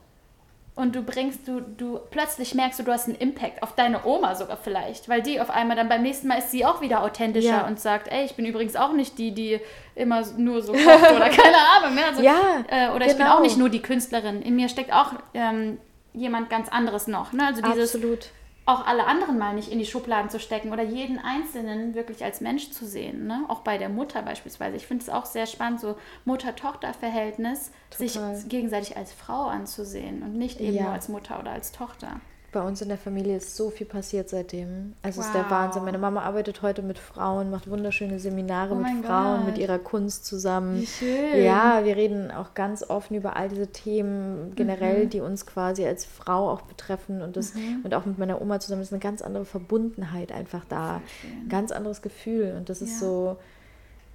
Und du bringst, du, du plötzlich merkst du, du hast einen Impact auf deine Oma sogar vielleicht, weil die auf einmal dann beim nächsten Mal ist sie auch wieder authentischer ja. und sagt, ey, ich bin übrigens auch nicht die, die immer nur so kocht oder keine Ahnung. Ne? Also, ja, äh, oder genau. ich bin auch genau. nicht nur die Künstlerin. In mir steckt auch ähm, jemand ganz anderes noch. Ne? Also dieses, Absolut auch alle anderen mal nicht in die Schubladen zu stecken oder jeden Einzelnen wirklich als Mensch zu sehen. Ne? Auch bei der Mutter beispielsweise. Ich finde es auch sehr spannend, so Mutter-Tochter-Verhältnis, sich gegenseitig als Frau anzusehen und nicht eben ja. nur als Mutter oder als Tochter. Bei uns in der Familie ist so viel passiert seitdem. Also wow. ist der Wahnsinn. Meine Mama arbeitet heute mit Frauen, macht wunderschöne Seminare oh mit Frauen, Gott. mit ihrer Kunst zusammen. Wie schön. Ja, wir reden auch ganz offen über all diese Themen generell, mhm. die uns quasi als Frau auch betreffen und das mhm. und auch mit meiner Oma zusammen ist eine ganz andere Verbundenheit einfach da, ein ganz anderes Gefühl und das ist so.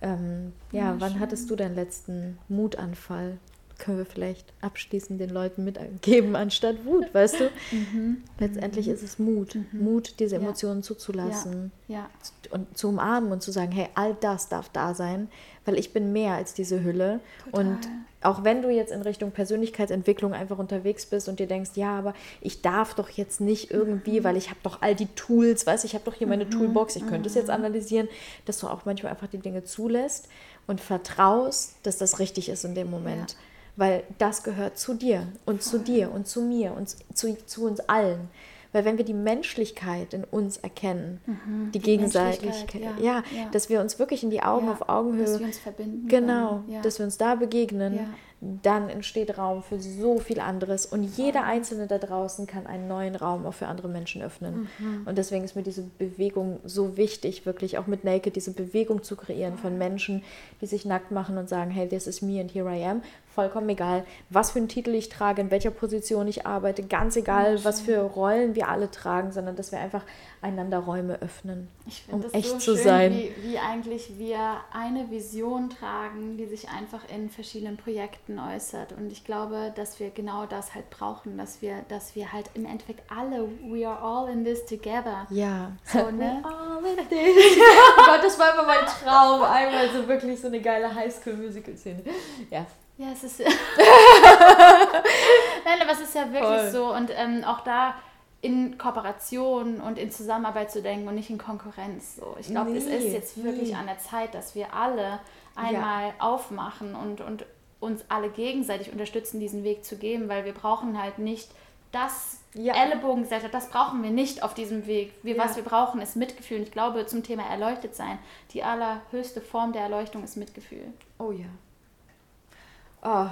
Ähm, ja, wann hattest du deinen letzten Mutanfall? Können wir vielleicht abschließend den Leuten mitgeben, anstatt Wut, weißt du? Mhm. Letztendlich ist es Mut. Mhm. Mut, diese Emotionen ja. zuzulassen ja. ja. und zu umarmen und zu sagen, hey, all das darf da sein, weil ich bin mehr als diese Hülle. Total. Und auch wenn du jetzt in Richtung Persönlichkeitsentwicklung einfach unterwegs bist und dir denkst, ja, aber ich darf doch jetzt nicht irgendwie, mhm. weil ich habe doch all die Tools, weißt ich habe doch hier meine mhm. Toolbox, ich könnte es jetzt mhm. analysieren, dass du auch manchmal einfach die Dinge zulässt und vertraust, dass das richtig ist in dem Moment. Ja weil das gehört zu dir und zu dir und zu mir und zu, zu uns allen. Weil wenn wir die Menschlichkeit in uns erkennen, mhm, die, die, Gegenseitigkeit, ja, ja, ja, dass wir uns wirklich in die Augen ja, auf Augenhöhe, dass wir uns verbinden, genau, dass wir uns da begegnen, dann entsteht Raum für so viel anderes. Und jeder Einzelne da draußen kann einen neuen Raum auch für andere Menschen öffnen. Mhm. Und deswegen ist mir diese Bewegung so wichtig, wirklich auch mit Naked diese Bewegung zu kreieren von Menschen, die sich nackt machen und sagen, hey, this is me and here I am vollkommen egal, was für einen Titel ich trage, in welcher Position ich arbeite, ganz egal, was für Rollen wir alle tragen, sondern dass wir einfach einander Räume öffnen, um das echt so zu schön, sein. Wie, wie eigentlich wir eine Vision tragen, die sich einfach in verschiedenen Projekten äußert. Und ich glaube, dass wir genau das halt brauchen, dass wir, dass wir halt im Endeffekt alle, we are all in this together. Ja. So, ne? all in this. oh Gott, das war immer mein Traum. Einmal so wirklich so eine geile Highschool-Musical-Szene. Ja, ja, es ist. Nein, aber es ist ja wirklich Voll. so. Und ähm, auch da in Kooperation und in Zusammenarbeit zu denken und nicht in Konkurrenz. So. Ich glaube, nee, es ist jetzt wirklich nee. an der Zeit, dass wir alle einmal ja. aufmachen und, und uns alle gegenseitig unterstützen, diesen Weg zu gehen, weil wir brauchen halt nicht das ja. Ellenbogengesellschaft, das brauchen wir nicht auf diesem Weg. Wir, ja. Was wir brauchen, ist Mitgefühl. Und ich glaube, zum Thema erleuchtet sein, die allerhöchste Form der Erleuchtung ist Mitgefühl. Oh ja. Oh,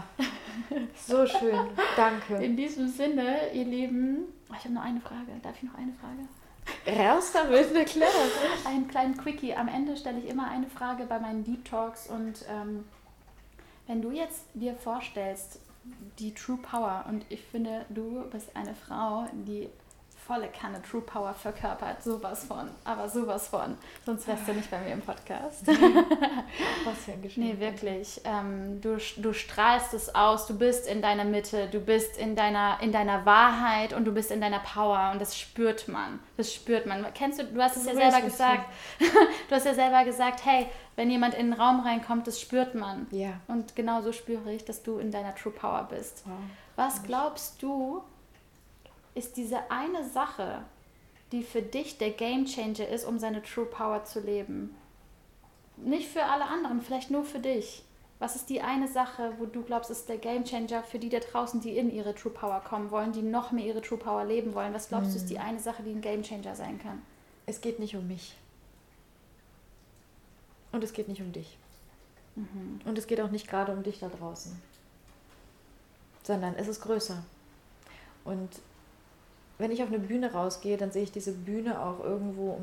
so schön. Danke. In diesem Sinne, ihr Lieben, oh, ich habe noch eine Frage. Darf ich noch eine Frage? Raus damit, na klar. Einen kleinen Quickie. Am Ende stelle ich immer eine Frage bei meinen Deep Talks und ähm, wenn du jetzt dir vorstellst, die True Power und ich finde, du bist eine Frau, die volle Kanne True Power verkörpert. Sowas von. Aber sowas von. Sonst wärst du nicht bei mir im Podcast. Nee. Was für ein Geschenk. Nee, wirklich. Ähm, du, du strahlst es aus. Du bist in deiner Mitte. Du bist in deiner, in deiner Wahrheit und du bist in deiner Power. Und das spürt man. Das spürt man. Kennst du, du hast es ja selber gesagt. du hast ja selber gesagt, hey, wenn jemand in den Raum reinkommt, das spürt man. Ja. Und genauso spüre ich, dass du in deiner True Power bist. Wow. Was glaubst du, ist diese eine Sache, die für dich der Game Changer ist, um seine True Power zu leben. Nicht für alle anderen, vielleicht nur für dich. Was ist die eine Sache, wo du glaubst, ist der Game Changer für die da draußen, die in ihre True Power kommen wollen, die noch mehr ihre True Power leben wollen? Was glaubst hm. du, ist die hm. eine Sache, die ein Game Changer sein kann? Es geht nicht um mich. Und es geht nicht um dich. Mhm. Und es geht auch nicht gerade um dich da draußen. Sondern es ist größer. Und wenn ich auf eine Bühne rausgehe, dann sehe ich diese Bühne auch irgendwo,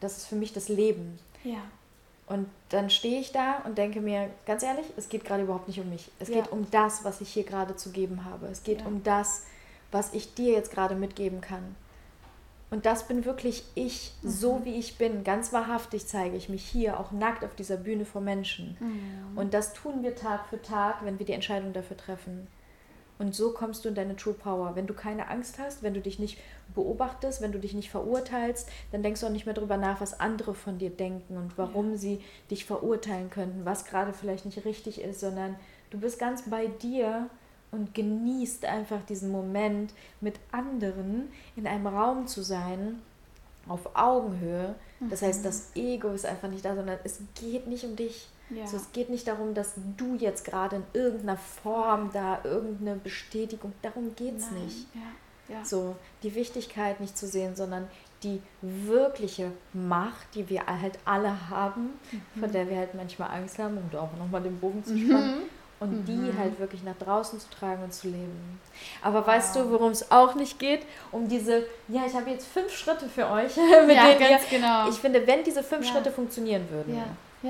das ist für mich das Leben. Ja. Und dann stehe ich da und denke mir, ganz ehrlich, es geht gerade überhaupt nicht um mich. Es ja. geht um das, was ich hier gerade zu geben habe. Es geht ja. um das, was ich dir jetzt gerade mitgeben kann. Und das bin wirklich ich, mhm. so wie ich bin. Ganz wahrhaftig zeige ich mich hier, auch nackt auf dieser Bühne vor Menschen. Mhm. Und das tun wir Tag für Tag, wenn wir die Entscheidung dafür treffen. Und so kommst du in deine True Power. Wenn du keine Angst hast, wenn du dich nicht beobachtest, wenn du dich nicht verurteilst, dann denkst du auch nicht mehr darüber nach, was andere von dir denken und warum ja. sie dich verurteilen könnten, was gerade vielleicht nicht richtig ist, sondern du bist ganz bei dir und genießt einfach diesen Moment, mit anderen in einem Raum zu sein, auf Augenhöhe. Das heißt, das mhm. Ego ist einfach nicht da, sondern es geht nicht um dich. Ja. Also es geht nicht darum, dass du jetzt gerade in irgendeiner Form da irgendeine Bestätigung, darum geht es nicht. Ja. Ja. So die Wichtigkeit nicht zu sehen, sondern die wirkliche Macht, die wir halt alle haben, mhm. von der wir halt manchmal Angst haben, um da auch nochmal den Bogen zu spannen. Mhm. Und mhm. die halt wirklich nach draußen zu tragen und zu leben. Aber wow. weißt du, worum es auch nicht geht? Um diese, ja, ich habe jetzt fünf Schritte für euch. mit ja, denen ganz ihr, genau. Ich finde, wenn diese fünf Schritte funktionieren würden, ja.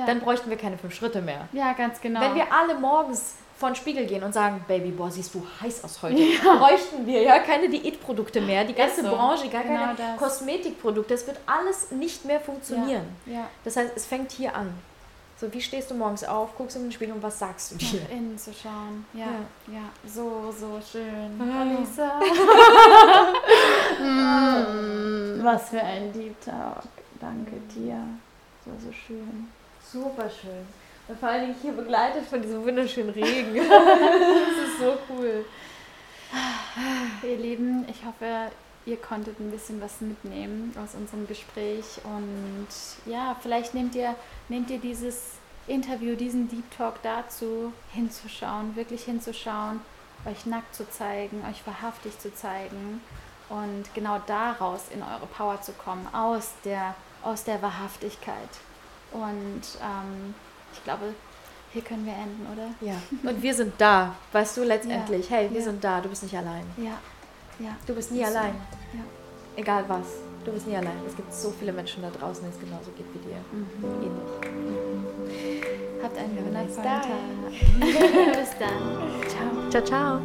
Dann bräuchten wir keine fünf Schritte mehr. Ja, ganz genau. Wenn wir alle morgens vor den Spiegel gehen und sagen, Baby, boah, siehst du heiß aus heute, ja. bräuchten wir ja keine Diätprodukte mehr, die ganze so. Branche, gar genau keine das. Kosmetikprodukte, das wird alles nicht mehr funktionieren. Ja. Ja. Das heißt, es fängt hier an. So, wie stehst du morgens auf, guckst in den Spiegel und was sagst du dir? Nach innen zu schauen. Ja, ja, ja. so, so schön. Alisa. mm, was für ein Deep Talk. Danke dir. So, so schön. Super schön. Und vor allen Dingen hier begleitet von diesem wunderschönen Regen. das ist so cool. Ihr Lieben, ich hoffe, ihr konntet ein bisschen was mitnehmen aus unserem Gespräch. Und ja, vielleicht nehmt ihr, nehmt ihr dieses Interview, diesen Deep Talk dazu, hinzuschauen, wirklich hinzuschauen, euch nackt zu zeigen, euch wahrhaftig zu zeigen und genau daraus in eure Power zu kommen, aus der, aus der Wahrhaftigkeit. Und ähm, ich glaube, hier können wir enden, oder? Ja. Und wir sind da, weißt du, letztendlich. Ja. Hey, wir ja. sind da, du bist nicht allein. Ja. ja. Du bist nie allein. Ja. Egal was, du bist nie allein. Es gibt so viele Menschen da draußen, denen es genauso geht wie dir. Mhm. Ähnlich. Habt einen wundervollen Tag. Bis dann. Ciao. Ciao, ciao.